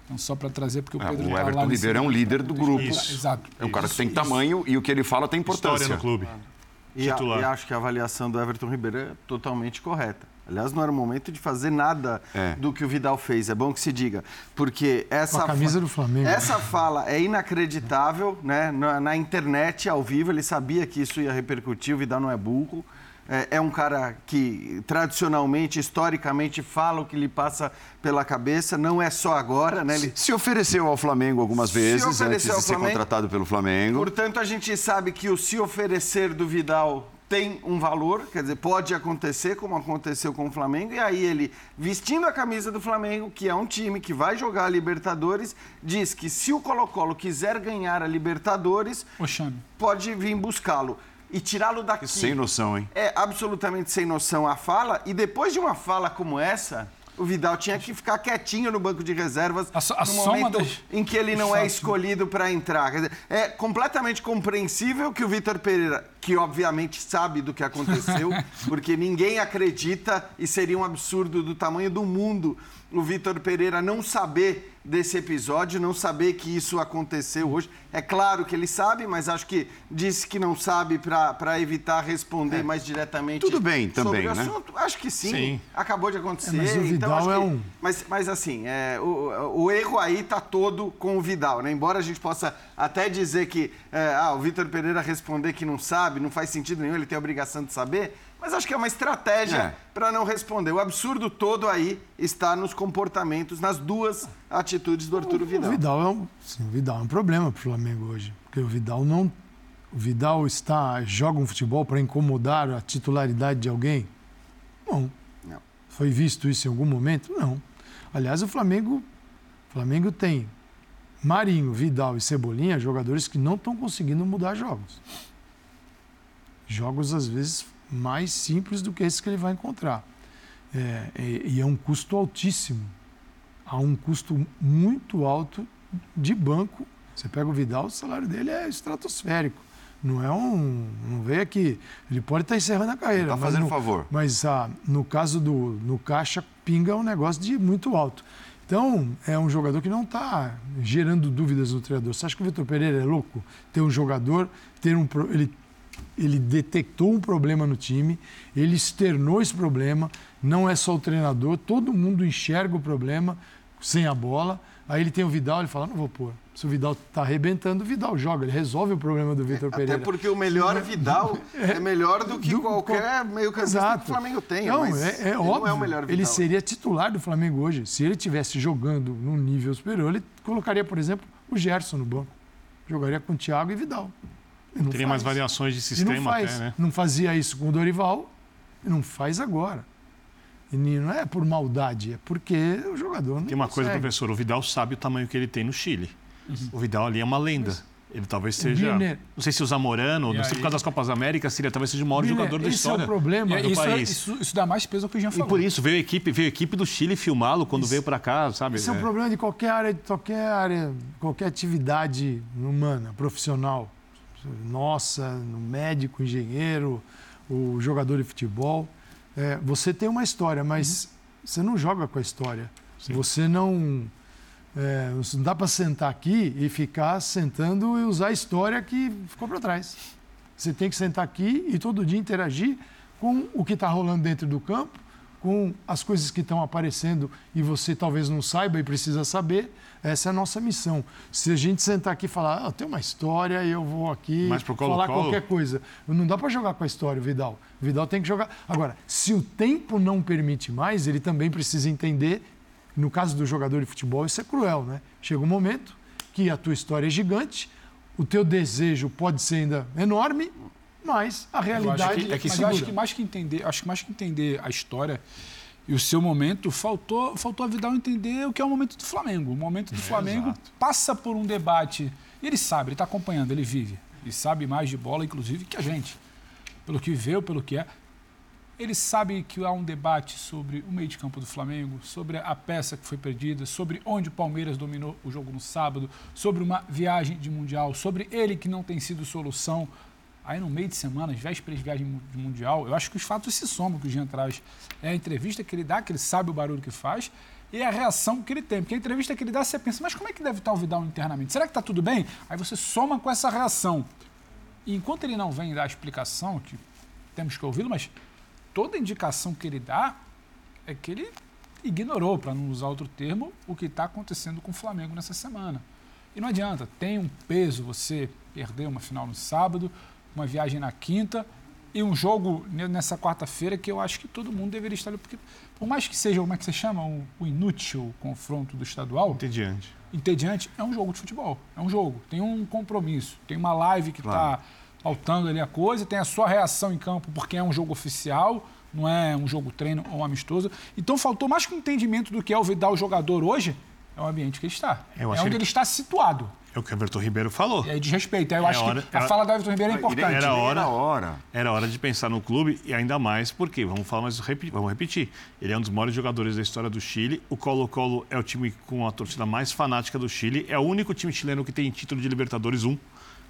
Então, só para trazer, porque o É, Pedro o tá Everton Ribeiro é um líder do grupo. Isso. Exato. É um cara que tem Isso, tamanho e o que ele fala tem importância. História no clube. E, a- e acho que a avaliação do Everton Ribeiro é totalmente correta. Aliás, não era o momento de fazer nada É. do que o Vidal fez. É bom que se diga. Porque essa. Com a camisa fa- do Flamengo. Essa fala é inacreditável, né? Na, na internet, ao vivo, ele sabia que isso ia repercutir. O Vidal não é burro. É, é um cara que, tradicionalmente, historicamente, fala o que lhe passa pela cabeça. Não é só agora, né? Ele, Se ofereceu ao Flamengo algumas vezes antes ofereceu de ao ser Flamengo. contratado pelo Flamengo. Portanto, a gente sabe que o se oferecer do Vidal tem um valor, quer dizer, pode acontecer como aconteceu com o Flamengo, e aí ele, vestindo a camisa do Flamengo, que é um time que vai jogar a Libertadores, diz que se o Colo-Colo quiser ganhar a Libertadores, Oxane. pode vir buscá-lo e tirá-lo daqui. Sem noção, hein? É absolutamente sem noção a fala, e depois de uma fala como essa, o Vidal tinha que ficar quietinho no banco de reservas A so- a no momento das- em que ele não Fato. é escolhido para entrar. Dizer, é completamente compreensível que o Vitor Pereira, que obviamente sabe do que aconteceu, *laughs* porque ninguém acredita e seria um absurdo do tamanho do mundo o Vitor Pereira não saber desse episódio, não saber que isso aconteceu hoje. É claro que ele sabe, mas acho que disse que não sabe para evitar responder mais diretamente. É. Tudo bem sobre também, o né? assunto. Acho que sim. Sim. Acabou de acontecer. É, mas o então Vidal acho é que- um- mas, mas assim, é, o, o erro aí está todo com o Vidal, né? Embora a gente possa até dizer que é, ah, o Vitor Pereira responder que não sabe, não faz sentido nenhum, ele tem a obrigação de saber, mas acho que é uma estratégia É. para não responder. O absurdo todo aí está nos comportamentos, nas duas atitudes do Arturo O Vidal. Vidal é um, sim, o Vidal é um problema para o Flamengo hoje, porque o Vidal não, o Vidal está joga um futebol para incomodar a titularidade de alguém? Não. Não. Foi visto isso em algum momento? Não. Aliás, o Flamengo, o Flamengo tem Marinho, Vidal e Cebolinha, jogadores que não estão conseguindo mudar jogos. Jogos às vezes mais simples do que esses que ele vai encontrar. É, e, e é um custo altíssimo há um custo muito alto de banco. Você pega o Vidal, o salário dele é estratosférico. Não é um. Não veio aqui. Ele pode estar encerrando a carreira. Tá mas fazendo no, favor. Mas ah, no caso do no Caixa, pinga um negócio de muito alto. Então, é um jogador que não está gerando dúvidas no treinador. Você acha que o Vitor Pereira é louco? Ter um jogador, ter um. Ele, ele detectou um problema no time, ele externou esse problema, não é só o treinador, todo mundo enxerga o problema sem a bola. Aí ele tem o Vidal, ele fala: não vou pôr. Se o Vidal está arrebentando, o Vidal joga, ele resolve o problema do Vitor Até Pereira. porque o melhor Vidal *laughs* é melhor do que Do- qualquer meio-campista que o Flamengo tenha. Não, é, é ele óbvio. não é o melhor Vidal. ele seria titular do Flamengo hoje. Se ele tivesse jogando num nível superior, ele colocaria, por exemplo, o Gerson no banco. Jogaria com o Thiago e Vidal. Não Teria mais faz. variações de E não sistema faz. até, né? Não fazia isso com o Dorival e não faz agora. E não é por maldade, é porque o jogador não Tem uma coisa, consegue. professor, o Vidal sabe o tamanho que ele tem no Chile. O Vidal ali é uma lenda. Ele talvez seja. Não sei se o Zamorano, E não sei aí? por causa das Copas Américas, seria talvez seja o maior Birner, jogador da esse história. é o problema. E do isso, é- país. isso, isso dá mais peso ao que o Jean E falou. por isso veio a equipe, veio a equipe do Chile filmá-lo quando veio para cá, sabe? Esse é, É. um problema de qualquer área, de qualquer área, qualquer atividade humana, profissional. Nossa, no médico, engenheiro, o jogador de futebol. É, você tem uma história, mas você não joga com a história. Você não. é, você não dá para sentar aqui e ficar sentando e usar a história que ficou para trás. Você tem que sentar aqui e todo dia interagir com o que está rolando dentro do campo, com as coisas que estão aparecendo e você talvez não saiba e precisa saber. Essa é a nossa missão. Se a gente sentar aqui e falar, ah, tem uma história e eu vou aqui Mas pro falar qualquer coisa. Não dá para jogar com a história, o Vidal. O Vidal tem que jogar. Agora, se o tempo não permite mais, ele também precisa entender. No caso do jogador de futebol, isso é cruel, né? Chega um momento que a tua história é gigante, o teu desejo pode ser ainda enorme, mas a Eu acho realidade que, é que mas eu acho que mais que entender, acho que mais que entender a história e o seu momento, faltou, faltou a Vidal entender o que é o momento do Flamengo. O momento do Flamengo passa por um debate. E ele sabe, ele está acompanhando, ele vive. Ele sabe mais de bola, inclusive, que a gente. Pelo que viveu, pelo que é. Ele sabe que há um debate sobre o meio de campo do Flamengo, sobre a peça que foi perdida, sobre onde o Palmeiras dominou o jogo no sábado, sobre uma viagem de Mundial, sobre ele que não tem sido solução. Aí no meio de semana, às vésperas de viagem Mundial, eu acho que os fatos se somam que o Jean traz. É a entrevista que ele dá, que ele sabe o barulho que faz, e a reação que ele tem. Porque a entrevista que ele dá, você pensa, mas como é que deve estar o Vidal internamente? Será que está tudo bem? Aí você soma com essa reação. E enquanto ele não vem dar a explicação, que temos que ouvi-lo, mas toda indicação que ele dá é que ele ignorou, para não usar outro termo, o que está acontecendo com o Flamengo nessa semana. E não adianta, tem um peso você perder uma final no sábado, uma viagem na quinta e um jogo nessa quarta-feira que eu acho que todo mundo deveria estar ali, porque por mais que seja, como é que você chama, o, o inútil confronto do estadual... Entediante. Entediante, é um jogo de futebol, é um jogo, tem um compromisso, tem uma live que está claro. pautando ali a coisa, tem a sua reação em campo porque é um jogo oficial, não é um jogo treino ou um amistoso. Então faltou mais que um entendimento do que é o Vidal jogador hoje, é o ambiente que ele está. é onde ele... ele está situado. É o que o Everton Ribeiro falou. É de respeito. Eu é acho hora, que a era, fala do Everton Ribeiro é importante. Era hora, era hora. Era hora de pensar no clube e ainda mais porque, vamos falar, mas vamos repetir. Ele é um dos maiores jogadores da história do Chile. O Colo-Colo é o time com a torcida mais fanática do Chile. É o único time chileno que tem título de Libertadores 1.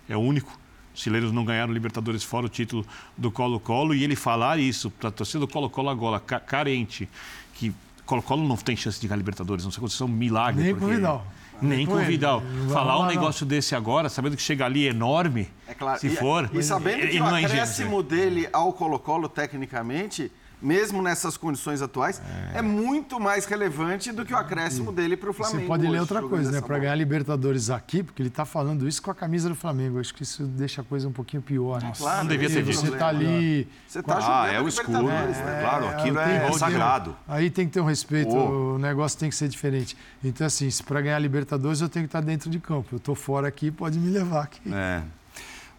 É o único. Os chilenos não ganharam Libertadores fora o título do Colo-Colo. E ele falar isso para a torcida do Colo-Colo agora, carente, que Colo-Colo não tem chance de ganhar Libertadores, não sei se é um milagre. Nem porque... Vidal. Nem com o Vidal. Falar um negócio desse agora, sabendo que chega ali enorme, é claro. se e, for. E sabendo que o é acréscimo é dele ao Colo-Colo, tecnicamente, mesmo nessas condições atuais, é, é muito mais relevante do que o acréscimo e, dele para o Flamengo. Você pode ler outra coisa, né? Para ganhar Libertadores aqui, porque ele está falando isso com a camisa do Flamengo. Acho que isso deixa a coisa um pouquinho pior. Né? Claro, não devia ter Você está ali. Você está ah, é o escudo. Né? Claro, aquilo é, é sagrado. Aí tem que ter um respeito, oh. o negócio tem que ser diferente. Então, assim, para ganhar Libertadores, eu tenho que estar dentro de campo. Eu estou fora aqui, pode me levar aqui. É.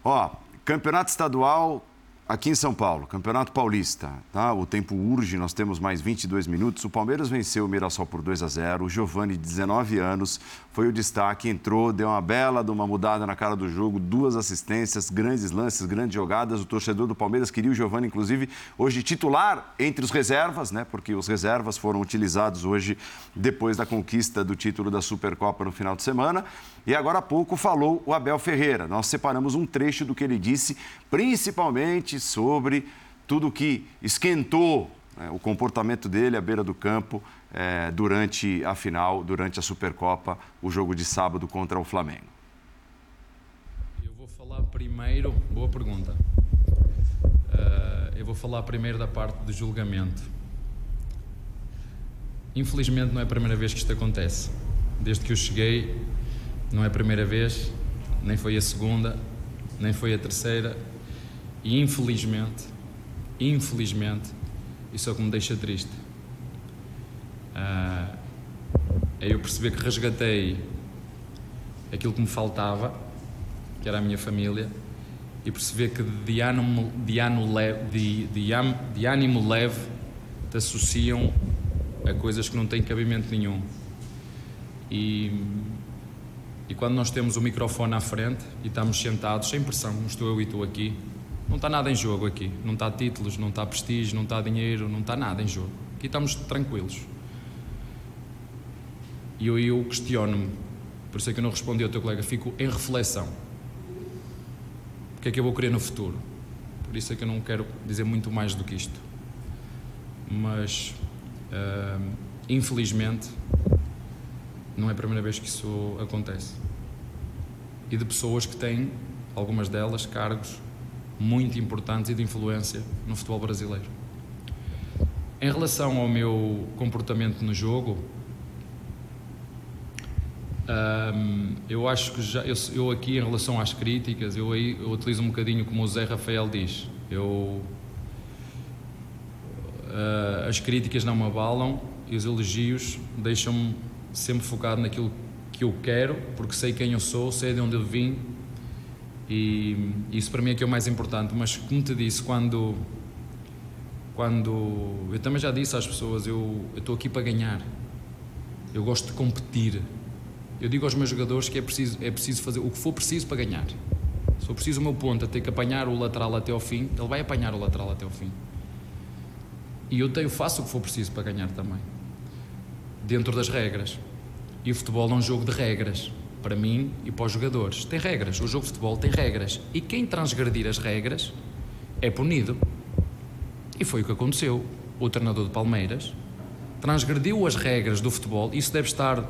Ó, campeonato estadual Aqui em São Paulo, Campeonato Paulista, tá? O tempo urge, nós temos mais 22 minutos. O Palmeiras venceu o Mirassol por 2 a 0. O Giovani, de 19 anos, foi o destaque, entrou, deu uma bela de uma mudada na cara do jogo, duas assistências, grandes lances, grandes jogadas. O torcedor do Palmeiras queria o Giovani, inclusive, hoje titular entre os reservas, né? Porque os reservas foram utilizados hoje depois da conquista do título da Supercopa no final de semana. E agora há pouco falou o Abel Ferreira. Nós separamos um trecho do que ele disse, principalmente sobre tudo que esquentou né, o comportamento dele à beira do campo é, durante a final, durante a Supercopa, o jogo de sábado contra o Flamengo. Eu vou falar primeiro, boa pergunta. Uh, eu vou falar primeiro da parte do julgamento. Infelizmente não é a primeira vez que isto acontece. Desde que eu cheguei, não é a primeira vez, nem foi a segunda, nem foi a terceira. E infelizmente, infelizmente, isso é o que me deixa triste. Uh, é eu perceber que resgatei aquilo que me faltava, que era a minha família, e perceber que de ânimo, de ânimo leve, de, de, de ânimo leve te associam a coisas que não têm cabimento nenhum. E e quando nós temos o microfone à frente e estamos sentados, sem pressão, não estou eu e tu aqui, não está nada em jogo aqui. Não está títulos, não está prestígio, não está dinheiro, não está nada em jogo. Aqui estamos tranquilos. E eu, eu questiono-me, por isso é que eu não respondi ao teu colega, fico em reflexão. O que é que eu vou querer no futuro? Por isso é que eu não quero dizer muito mais do que isto. Mas, uh, infelizmente, não é a primeira vez que isso acontece. E de pessoas que têm, algumas delas, cargos muito importantes e de influência no futebol brasileiro. Em relação ao meu comportamento no jogo, hum, eu acho que já, eu, eu, aqui em relação às críticas, eu eu utilizo um bocadinho como o Zé Rafael diz. Eu, uh, as críticas não me abalam e os elogios deixam-me sempre focado naquilo que eu quero, porque sei quem eu sou, sei de onde eu vim e isso para mim é que é o mais importante. Mas como te disse, quando quando eu também já disse às pessoas, eu estou aqui para ganhar. Eu gosto de competir. Eu digo aos meus jogadores que é preciso é preciso fazer o que for preciso para ganhar. Se for preciso o meu ponto a ter que apanhar o lateral até ao fim, ele vai apanhar o lateral até ao fim. E eu tenho faço o que for preciso para ganhar também dentro das regras. E o futebol é um jogo de regras, para mim e para os jogadores. Tem regras, o jogo de futebol tem regras. E quem transgredir as regras é punido. E foi o que aconteceu. O treinador de Palmeiras transgrediu as regras do futebol, isso deve estar,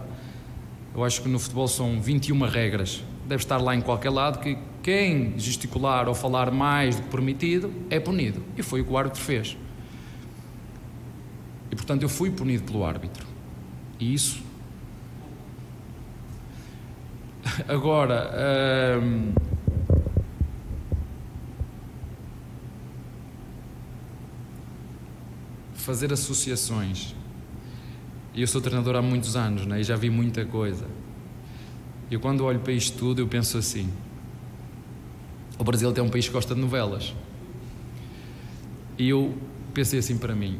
eu acho que no futebol são 21 regras, deve estar lá em qualquer lado que quem gesticular ou falar mais do que permitido é punido. E foi o que o árbitro fez. E portanto eu fui punido pelo árbitro. E isso. Agora. Fazer associações. Eu sou treinador há muitos anos né? e já vi muita coisa. E quando olho para isto tudo, eu penso assim: o Brasil é um país que gosta de novelas. E eu pensei assim para mim: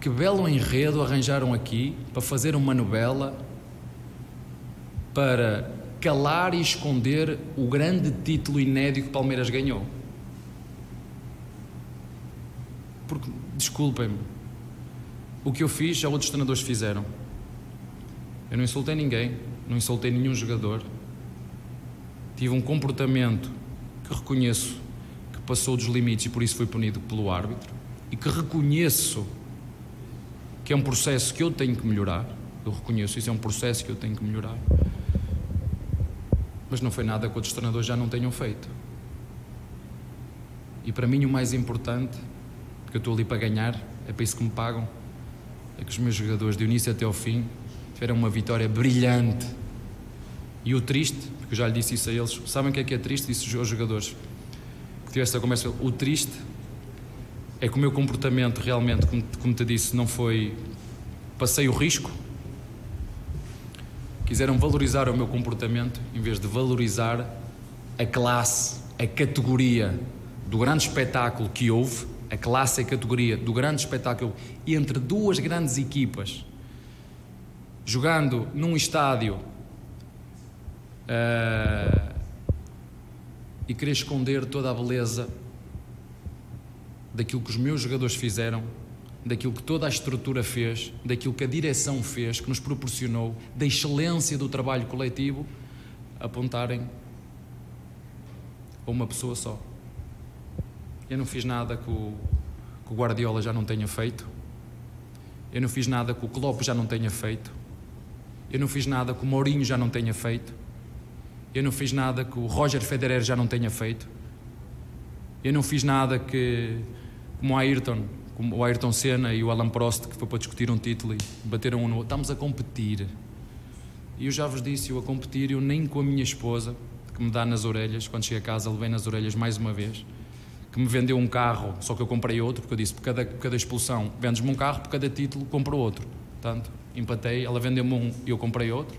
que belo enredo arranjaram aqui para fazer uma novela para calar e esconder o grande título inédito que Palmeiras ganhou. Porque, desculpem-me, o que eu fiz já outros treinadores fizeram. Eu não insultei ninguém, não insultei nenhum jogador. Tive um comportamento que reconheço que passou dos limites e por isso foi punido pelo árbitro e que reconheço que é um processo que eu tenho que melhorar. Eu reconheço isso, é um processo que eu tenho que melhorar. Mas não foi nada que outros treinadores já não tenham feito. E para mim o mais importante, porque eu estou ali para ganhar, é para isso que me pagam, é que os meus jogadores, de início até ao fim, tiveram uma vitória brilhante. E o triste, porque eu já lhe disse isso a eles, sabem o que é que é triste? Disse aos jogadores que tive essa conversa. O triste é que o meu comportamento realmente, como, como te disse, não foi. Passei o risco. Quiseram valorizar o meu comportamento em vez de valorizar a classe, a categoria do grande espetáculo que houve, a classe e a categoria do grande espetáculo entre duas grandes equipas jogando num estádio uh, e querer esconder toda a beleza daquilo que os meus jogadores fizeram, daquilo que toda a estrutura fez, daquilo que a direção fez, que nos proporcionou, da excelência do trabalho coletivo, apontarem a uma pessoa só. Eu não fiz nada que o, que o Guardiola já não tenha feito. Eu não fiz nada que o Klopp já não tenha feito. Eu não fiz nada que o Mourinho já não tenha feito. Eu não fiz nada que o Roger Federer já não tenha feito. Eu não fiz nada que, como o Ayrton, o Ayrton Senna e o Alan Prost, que foi para discutir um título e bateram um no outro. Estamos a competir. E eu já vos disse, eu a competir, eu nem com a minha esposa, que me dá nas orelhas, quando cheguei a casa, levei nas orelhas mais uma vez, que me vendeu um carro, só que eu comprei outro, porque eu disse, por cada, por cada expulsão, vendes-me um carro, por cada título, compro outro. Portanto, empatei, ela vendeu-me um e eu comprei outro.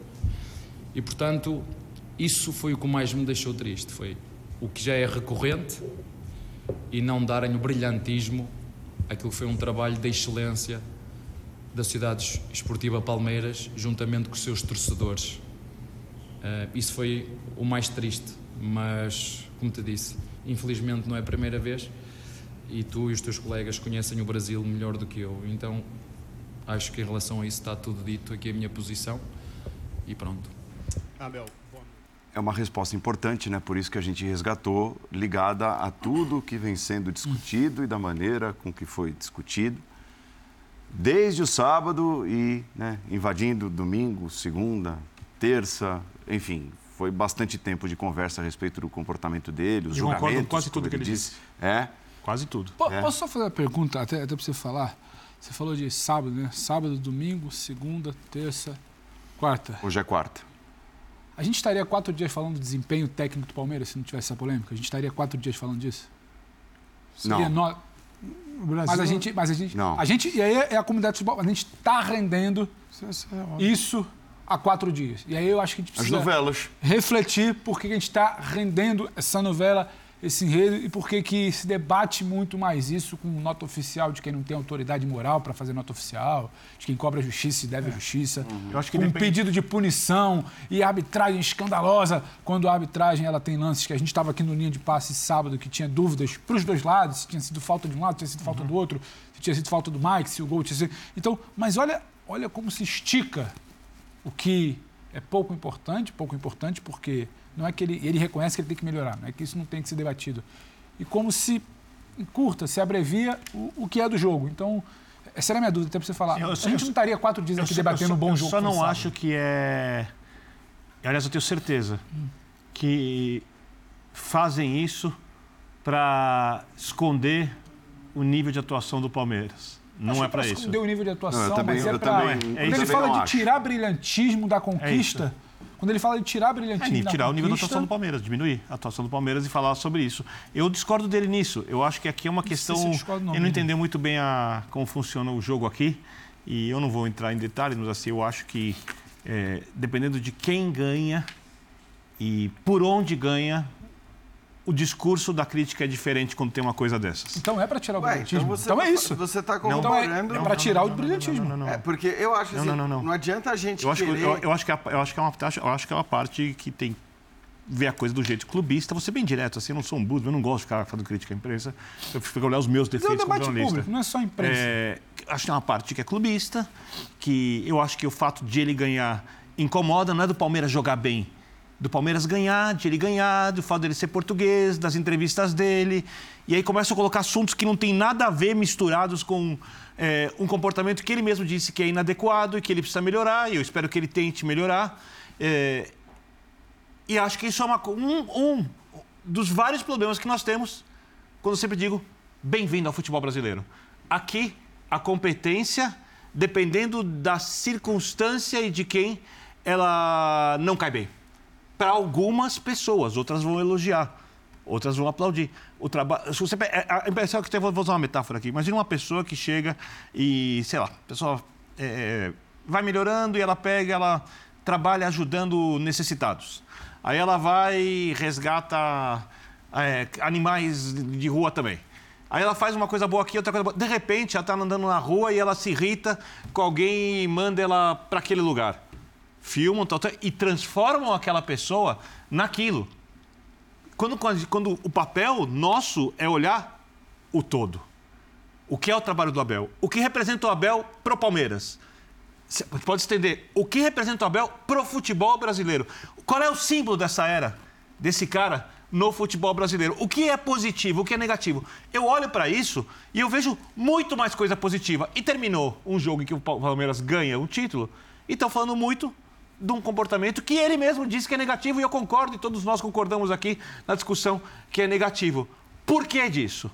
E, portanto, isso foi o que mais me deixou triste. Foi o que já é recorrente e não darem o brilhantismo àquilo que foi um trabalho de excelência da Sociedade Esportiva Palmeiras, juntamente com os seus torcedores. Uh, isso foi o mais triste, mas, como te disse, infelizmente não é a primeira vez e tu e os teus colegas conhecem o Brasil melhor do que eu. Então, acho que em relação a isso está tudo dito aqui a minha posição e pronto. Abel, é uma resposta importante, né? Por isso que a gente resgatou, ligada a tudo que vem sendo discutido e da maneira com que foi discutido, desde o sábado e né, invadindo domingo, segunda, terça, enfim, foi bastante tempo de conversa a respeito do comportamento dele, os Eu julgamentos. Concordo quase tudo que ele disse. disse. É? Quase tudo. P é. Posso só fazer uma pergunta, até, até para você falar? Você falou de sábado, né? Sábado, domingo, segunda, terça, quarta. Hoje é quarta. A gente estaria quatro dias falando do desempenho técnico do Palmeiras se não tivesse essa polêmica? A gente estaria quatro dias falando disso? Seria não. No... Mas a gente, mas a gente, não. a gente e aí é a comunidade de futebol, a gente está rendendo é isso há quatro dias. E aí eu acho que a gente precisa As novelas. refletir por que a gente está rendendo essa novela esse enredo e por que que se debate muito mais isso com nota oficial de quem não tem autoridade moral para fazer nota oficial, de quem cobra justiça e deve é. justiça, uhum. Eu acho que com depende... um pedido de punição e arbitragem escandalosa, quando a arbitragem ela tem lances que a gente estava aqui no linha de passe sábado que tinha dúvidas para os dois lados, se tinha sido falta de um lado, se tinha sido falta uhum. do outro, se tinha sido falta do Mike, se o gol tinha sido... Então, mas olha, olha como se estica o que é pouco importante, pouco importante porque não é que ele, ele reconhece que ele tem que melhorar, não é que isso não tem que ser debatido. E como se encurta, se abrevia o, o que é do jogo. Então, Essa era a minha dúvida, até pra você falar. Eu- a eu- gente não estaria quatro dias Eu aqui só- debatendo eu um só- bom eu jogo. só que foi não sábado. acho que é. Aliás, eu tenho certeza que fazem isso para esconder o nível de atuação do Palmeiras. Não Acho é para pra isso. esconder o nível de atuação, Não, eu também- mas é eu pra... também- Quando eu ele fala de acho. tirar brilhantismo da conquista, quando ele fala de tirar É, brilhantismo ni- da tirar o nível da atuação do Palmeiras, diminuir a atuação do Palmeiras e falar sobre isso. Eu discordo dele nisso. Eu acho que aqui é uma sei questão. se eu discordo, não, ele não entendeu muito bem a, como funciona o jogo aqui. E eu não vou entrar em detalhes, mas assim, eu acho que é, dependendo de quem ganha e por onde ganha, o discurso da crítica é diferente quando tem uma coisa dessas. Então é pra tirar o Ué, brilhantismo? então você Então, tá é fa- isso. você tá Então é, corroborando- é Não, pra não, tirar não, o não, brilhantismo. não, não, não. É, porque eu acho Não, assim, não, não, não. adianta a gente Eu acho, que, querer... eu, eu acho que é eu acho que é uma eu acho que é uma parte que tem ver a coisa do jeito clubista, vou ser bem direto, assim, eu não sou um burro, eu não gosto de ficar fazendo crítica à imprensa, eu fico olhar os meus Mas é um defeitos como debate jornalista. público, não é só a imprensa. É, acho que é uma parte que é clubista, que eu acho que o fato de ele ganhar incomoda, não é do Palmeiras jogar bem, do Palmeiras ganhar, de ele ganhar, do fato dele ser português, das entrevistas dele, e aí começa a colocar assuntos que não tem nada a ver misturados com é, um comportamento que ele mesmo disse que é inadequado e que ele precisa melhorar, e eu espero que ele tente melhorar. É, e acho que isso é uma, um, um dos vários problemas que nós temos quando eu sempre digo bem-vindo ao futebol brasileiro. Aqui, a competência, dependendo da circunstância e de quem ela não cai bem. Para algumas pessoas, outras vão elogiar, outras vão aplaudir. O trabalho, você é, a impressão que eu vou usar uma metáfora aqui. Imagina uma pessoa que chega e, sei lá, a pessoa é, vai melhorando e ela pega, ela trabalha ajudando necessitados. Aí ela vai e resgata é, animais de rua também. Aí ela faz uma coisa boa aqui, outra coisa boa. De repente, ela está andando na rua e ela se irrita com alguém e manda ela para aquele lugar. Filmam tal, tal, e transformam aquela pessoa naquilo. Quando, quando o papel nosso é olhar o todo. O que é o trabalho do Abel? O que representa o Abel pro Palmeiras? Você Pode estender. O que representa o Abel pro futebol brasileiro? Qual é o símbolo dessa era, desse cara no futebol brasileiro? O que é positivo, o que é negativo? Eu olho para isso e eu vejo muito mais coisa positiva. E terminou um jogo em que o Palmeiras ganha o título e estão falando muito de um comportamento que ele mesmo disse que é negativo e eu concordo e todos nós concordamos aqui na discussão que é negativo. Por que disso?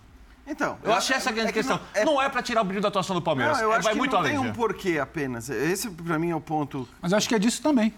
Então, Eu achei essa a grande é que questão. não- é- Não é para tirar o brilho da atuação do Palmeiras. Não, eu É, acho vai que muito não além. tem um porquê apenas. Esse, para mim, é o ponto. Mas eu acho que é disso também.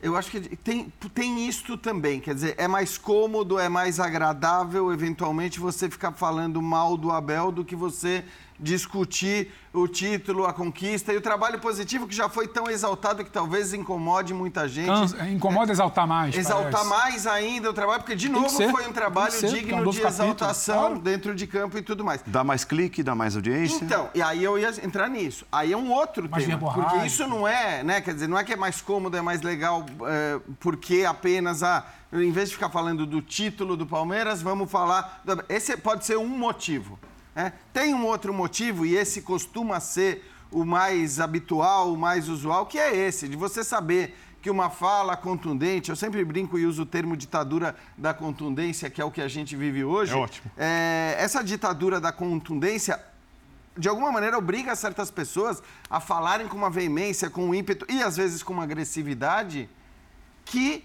Eu acho que tem, tem isto também. Quer dizer, é mais cômodo, é mais agradável, eventualmente, você ficar falando mal do Abel do que você discutir o título, a conquista e o trabalho positivo que já foi tão exaltado que talvez incomode muita gente. Cansa- incomoda exaltar mais. Exaltar parece. mais ainda o trabalho, porque de novo foi um trabalho ser, é um digno de capítulo, exaltação claro. dentro de campo e tudo mais. Dá mais clique, dá mais audiência. Então, e aí eu ia entrar nisso. Aí é um outro Mais tema. verborrágico. Porque isso não é, né? Quer dizer, não é que é mais cômodo, é mais legal, é, porque apenas a. Em vez de ficar falando do título do Palmeiras, vamos falar. do- Esse pode ser um motivo. Né? Tem um outro motivo, e esse costuma ser o mais habitual, o mais usual, que é esse, de você saber que uma fala contundente, eu sempre brinco e uso o termo ditadura da contundência, que é o que a gente vive hoje. É ótimo. É, essa ditadura da contundência de alguma maneira obriga certas pessoas a falarem com uma veemência, com um ímpeto e às vezes com uma agressividade que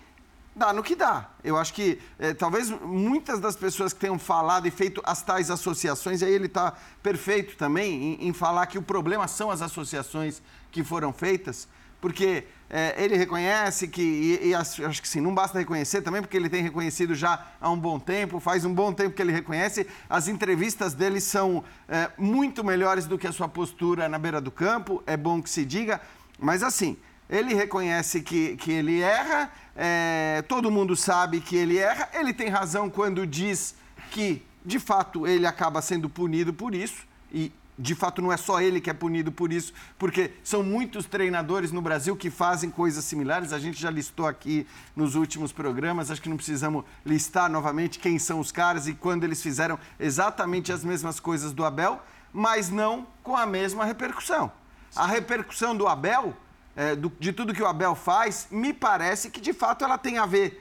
dá no que dá. Eu acho que eh, talvez muitas das pessoas que tenham falado e feito as tais associações, aí ele está perfeito também em, em falar que o problema são as associações que foram feitas, porque eh, ele reconhece que, e, e acho que sim, não basta reconhecer também, porque ele tem reconhecido já há um bom tempo, faz um bom tempo que ele reconhece, as entrevistas dele são eh, muito melhores do que a sua postura na beira do campo, é bom que se diga, mas assim, ele reconhece que, que ele erra, é, todo mundo sabe que ele erra, ele tem razão quando diz que, de fato, ele acaba sendo punido por isso, e de fato não é só ele que é punido por isso, porque são muitos treinadores no Brasil que fazem coisas similares, a gente já listou aqui nos últimos programas, acho que não precisamos listar novamente quem são os caras e quando eles fizeram exatamente as mesmas coisas do Abel, mas não com a mesma repercussão. A repercussão do Abel é, do- de tudo que o Abel faz, me parece que de fato ela tem a ver.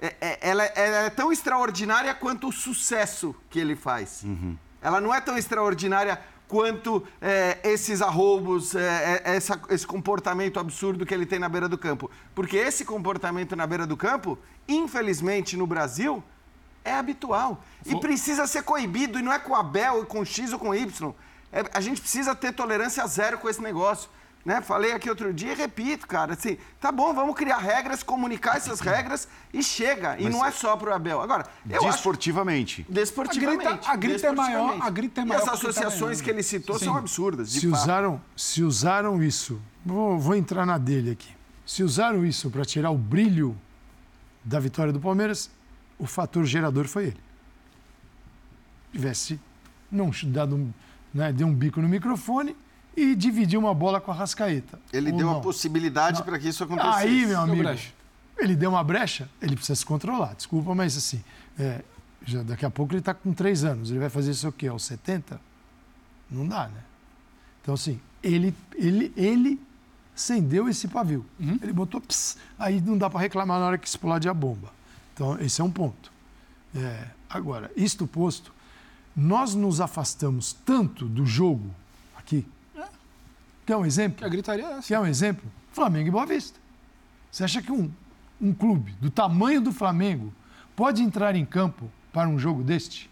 é- é- ela, ela é tão extraordinária quanto o sucesso que ele faz. Ela não é tão extraordinária quanto é, esses arroubos, é, é, essa, esse comportamento absurdo que ele tem na beira do campo. Porque esse comportamento na beira do campo, infelizmente no Brasil, é habitual. E precisa ser coibido, e não é com Abel, com X ou com Y. É, a gente precisa ter tolerância zero com esse negócio. Né? Falei aqui outro dia e repito, cara, assim, tá bom, vamos criar regras, comunicar essas regras e chega. E Mas- não é só pro Abel. Agora, eu acho... Desportivamente. Desportivamente. A grita- a grita é maior- desportivamente. a grita é E maior as que o grita associações maior. que ele citou Sim. são absurdas, se fato. usaram, se usaram isso, vou, vou entrar na dele aqui. Se usaram isso para tirar o brilho da vitória do Palmeiras, o fator gerador foi ele. Tivesse não dado um, né, deu um bico no microfone e dividiu uma bola com a Rascaeta. Ele deu não. a possibilidade para que isso acontecesse. Aí, meu amigo, brecha. ele deu uma brecha, ele precisa se controlar. Desculpa, mas assim, é, já daqui a pouco ele está com três anos. Ele vai fazer isso o quê? Aos 70? Não dá, né? Então, assim, ele, ele, ele acendeu esse pavio. Ele botou, ps, aí não dá para reclamar na hora que explode a bomba. Então, esse é um ponto. É, agora, isto posto, nós nos afastamos tanto do jogo aqui. Quer um exemplo? Que a gritaria é essa. Quer um exemplo? Flamengo e Boa Vista. Você acha que um, um clube do tamanho do Flamengo pode entrar em campo para um jogo deste?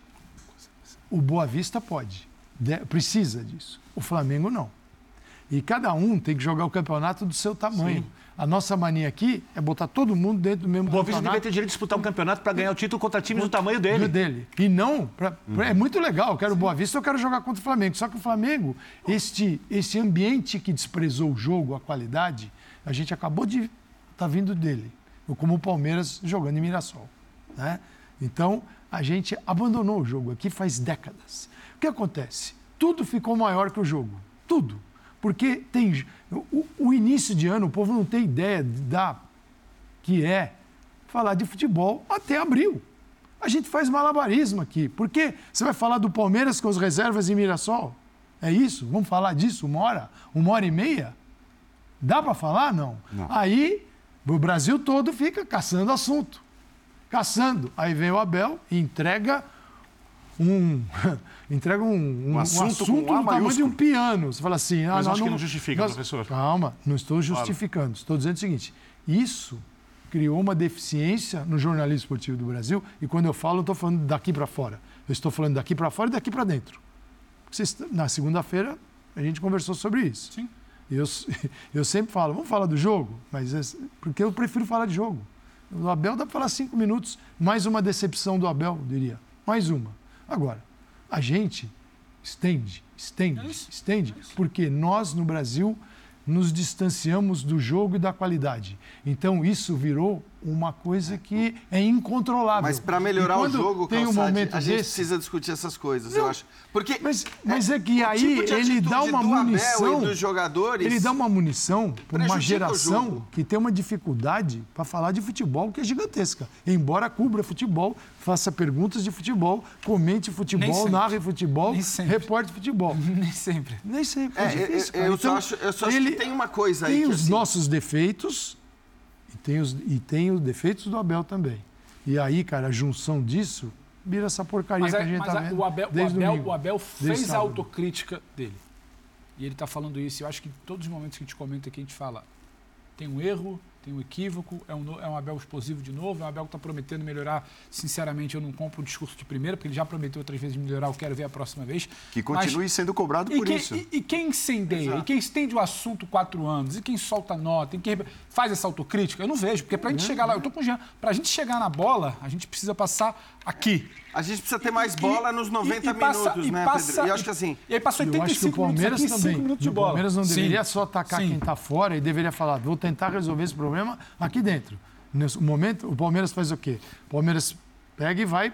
O Boa Vista pode. De- precisa disso. O Flamengo não. E cada um tem que jogar o campeonato do seu tamanho. A nossa mania aqui é botar todo mundo dentro do mesmo O Boa campeonato. devia ter direito de disputar um campeonato para ganhar o título contra times do tamanho dele. Dele. E não, pra- pra- é muito legal. Eu quero Boa Vista, eu quero jogar contra o Flamengo. Só que o Flamengo, este, este ambiente que desprezou o jogo, a qualidade, a gente acabou de tá vindo dele. Como o Palmeiras jogando em Mirassol. Né? Então, a gente abandonou o jogo aqui faz décadas. O que acontece? Tudo ficou maior que o jogo. Tudo. Porque tem. O, o início de ano, o povo não tem ideia da que é falar de futebol até abril. A gente faz malabarismo aqui. Porque você vai falar do Palmeiras com as reservas em Mirassol? É isso? Vamos falar disso uma hora? Uma hora e meia? Dá para falar? Não. Aí o Brasil todo fica caçando assunto. Caçando. Aí vem o Abel e entrega um. *laughs* entrega um, um, assunto assunto, com A do tamanho de um piano. Você fala assim. Mas ah, acho que não justifica, professor. Calma, não estou justificando. Estou dizendo o seguinte: isso criou uma deficiência no jornalismo esportivo do Brasil. E quando eu falo, eu estou falando daqui para fora. Eu estou falando daqui para fora e daqui para dentro. Vocês- na segunda-feira, a gente conversou sobre isso. Sim. Eu, *laughs* eu sempre falo, vamos falar do jogo? Mas é- porque eu prefiro falar de jogo. O Abel dá para falar cinco minutos, mais uma decepção do Abel, eu diria. Mais uma. Agora, a gente estende, estende, estende, porque nós no Brasil nos distanciamos do jogo e da qualidade. Então isso virou uma coisa que é incontrolável. Mas para melhorar o jogo, tem um Calçade, momento a gente desse, precisa discutir essas coisas, Não, eu acho. Porque mas, mas é que o aí tipo ele dá uma do Abel munição. e dos jogadores Ele dá uma munição para uma geração que tem uma dificuldade para falar de futebol que é gigantesca. Embora cubra futebol, faça perguntas de futebol, comente futebol, narre futebol, reporte futebol. *laughs* Nem sempre. Nem sempre. É, É, difícil, eu- cara. eu só Então, acho- eu só acho ele que tem uma coisa aí Tem que, os assim- nossos defeitos tem, os, e tem os defeitos do Abel também. E aí, cara, a junção disso vira essa porcaria Mas, que é- a gente mas tá vendo o Abel, o desde Abel, domingo, o Abel fez a autocrítica dele. E ele está falando isso. Eu acho que todos os momentos que a gente comenta aqui, a gente fala: tem um erro, tem um equívoco, é um, é um Abel explosivo de novo, é um Abel que está prometendo melhorar. Sinceramente, eu não compro o discurso de primeira, porque ele já prometeu outras vezes melhorar, eu quero ver a próxima vez. Que continue Mas- sendo cobrado e por quem, isso. E, e quem incendeia, e quem estende o assunto quatro anos, e quem solta nota, e quem faz essa autocrítica, eu não vejo. Porque pra gente chegar lá, eu tô com o Jean, pra gente chegar na bola, a gente precisa passar aqui. A gente precisa ter mais bola nos 90 e passa- minutos, e né, passa- Pedro? E acho que assim. E aí passou Eu acho que o 85 Palmeiras minutos aqui, também. 5 minutos de o bola. Palmeiras não Sim. deveria só atacar Sim. quem está fora e deveria falar, vou tentar resolver esse problema aqui dentro. Nesse momento, o Palmeiras faz o quê? O Palmeiras pega e vai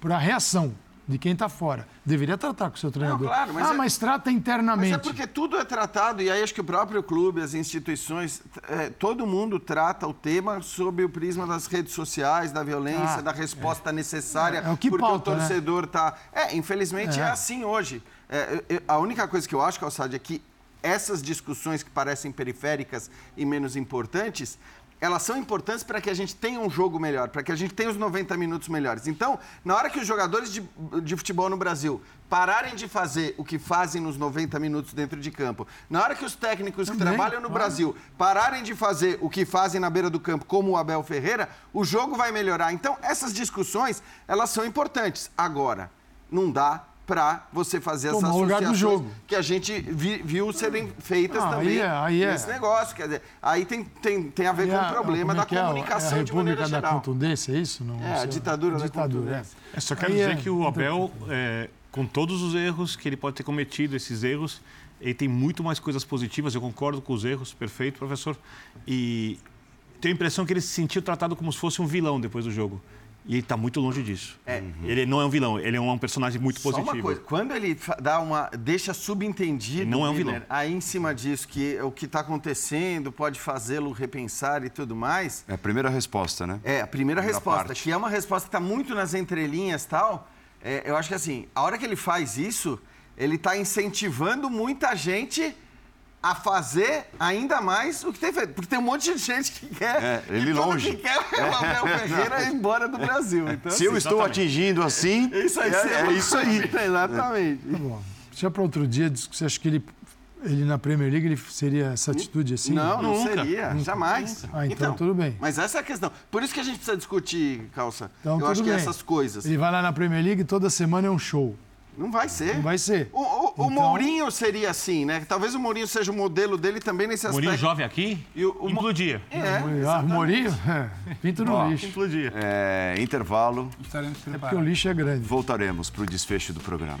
para a reação de quem está fora. Deveria tratar com o seu treinador. claro, mas ah, é- mas trata Mas internamente. é porque tudo é tratado, e aí acho que o próprio clube, as instituições, é, todo mundo trata o tema sob o prisma das redes sociais, da violência, Ah, da resposta necessária, É o que porque pauta, o né? torcedor tá. É, infelizmente é, É. assim hoje. É, a única coisa que eu acho, Calçade, é que essas discussões que parecem periféricas e menos importantes, elas são importantes para que a gente tenha um jogo melhor, para que a gente tenha os 90 minutos melhores. Então, na hora que os jogadores de, de futebol no Brasil pararem de fazer o que fazem nos 90 minutos dentro de campo, na hora que os técnicos que Também, trabalham no claro. Brasil pararem de fazer o que fazem na beira do campo, como o Abel Ferreira, o jogo vai melhorar. Então, essas discussões, elas são importantes. Agora, não dá para você fazer essas Tomar o lugar do associações jogo. que a gente vi- viu serem feitas Ah, aí também é- aí é. nesse negócio. Quer dizer, aí tem, tem, tem a ver E com a- o problema como da é que é? comunicação é a de maneira República da geral. Contundência, é isso? Não, É, a sei. ditadura da ditadura, contundência. Eu só quero Aí dizer é- que o Abel, é, com todos os erros que ele pode ter cometido, esses erros, ele tem muito mais coisas positivas. Eu concordo com os erros, perfeito, professor. E tenho a impressão que ele se sentiu tratado como se fosse um vilão depois do jogo. E ele está muito longe disso. Ele não é um vilão, ele é um personagem muito Só positivo. uma coisa, quando ele dá uma, deixa subentendido, Não é um Miller, vilão. aí em cima disso que o que está acontecendo pode fazê-lo repensar e tudo mais, É a primeira resposta, né? É, a primeira Primeira resposta, parte. que é uma resposta que está muito nas entrelinhas e tal. é, eu acho que assim, a hora que ele faz isso, ele está incentivando muita gente a fazer ainda mais o que tem feito. Porque tem um monte de gente que quer. É, ele que longe. Que quer é o Abel Ferreira ir embora do Brasil. Então, Se eu assim, estou atingindo assim, Isso aí, é, é isso aí. Exatamente. Tá bom. Deixa para outro dia, você acha que ele, ele na Premier League ele seria essa atitude assim? Não, não Nunca. seria, jamais. Ah, então, tudo bem. Mas essa é a questão. Por isso que a gente precisa discutir, Calça. Então, eu tudo acho que bem. essas coisas. Ele vai lá na Premier League toda semana é um show. Não vai ser. Não vai ser. O, o- o Então- Mourinho seria assim, né? Talvez o Mourinho seja o modelo dele também nesse aspecto. Mourinho jovem aqui, E o- o implodia. É, Ah. Mourinho? É, pinto no Ó, lixo. Implodia. É, intervalo, Estaremos É porque o preparados. lixo é grande. voltaremos para o desfecho do programa.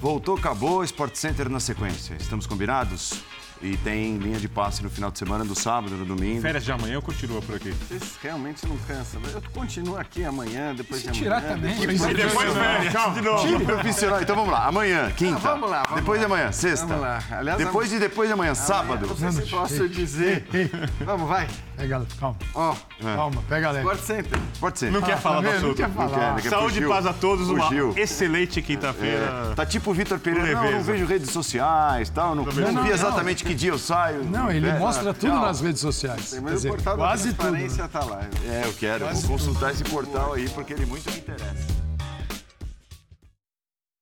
Voltou, acabou, Sport Center na sequência. Estamos combinados? E tem linha de passe no final de semana, do sábado, no domingo. Férias de amanhã eu continuo por aqui. Vocês realmente não cansam. Eu continuo aqui amanhã, depois Se de tirar amanhã. também, depois vai de ser- Depois férias, de novo. Time profissional. Então vamos lá. Amanhã, quinta. Ah, vamos lá, vamos depois lá. de amanhã, sexta. Vamos lá. Aliás, depois de depois de amanhã, sábado. Não sei se posso dizer. Vamos, vai. Pega, calma, Ó, calma, pega leve. Sport Center. Pode ser. Não quer falar do vendo? Não assunto. quer falar. Não quer, daqui a Saúde e paz a todos. Uma Fugiu. excelente quinta-feira. É, tá tipo o Vitor Pereira. Não, não vejo redes sociais, tal. Não, não, não, vi não. exatamente que dia eu saio. Não, ele É, mostra tudo tchau. nas redes sociais. Quer Mas o dizer, portal da quase tudo. transparência tá lá. É, eu quero. Vou consultar esse portal aí porque ele muito me interessa.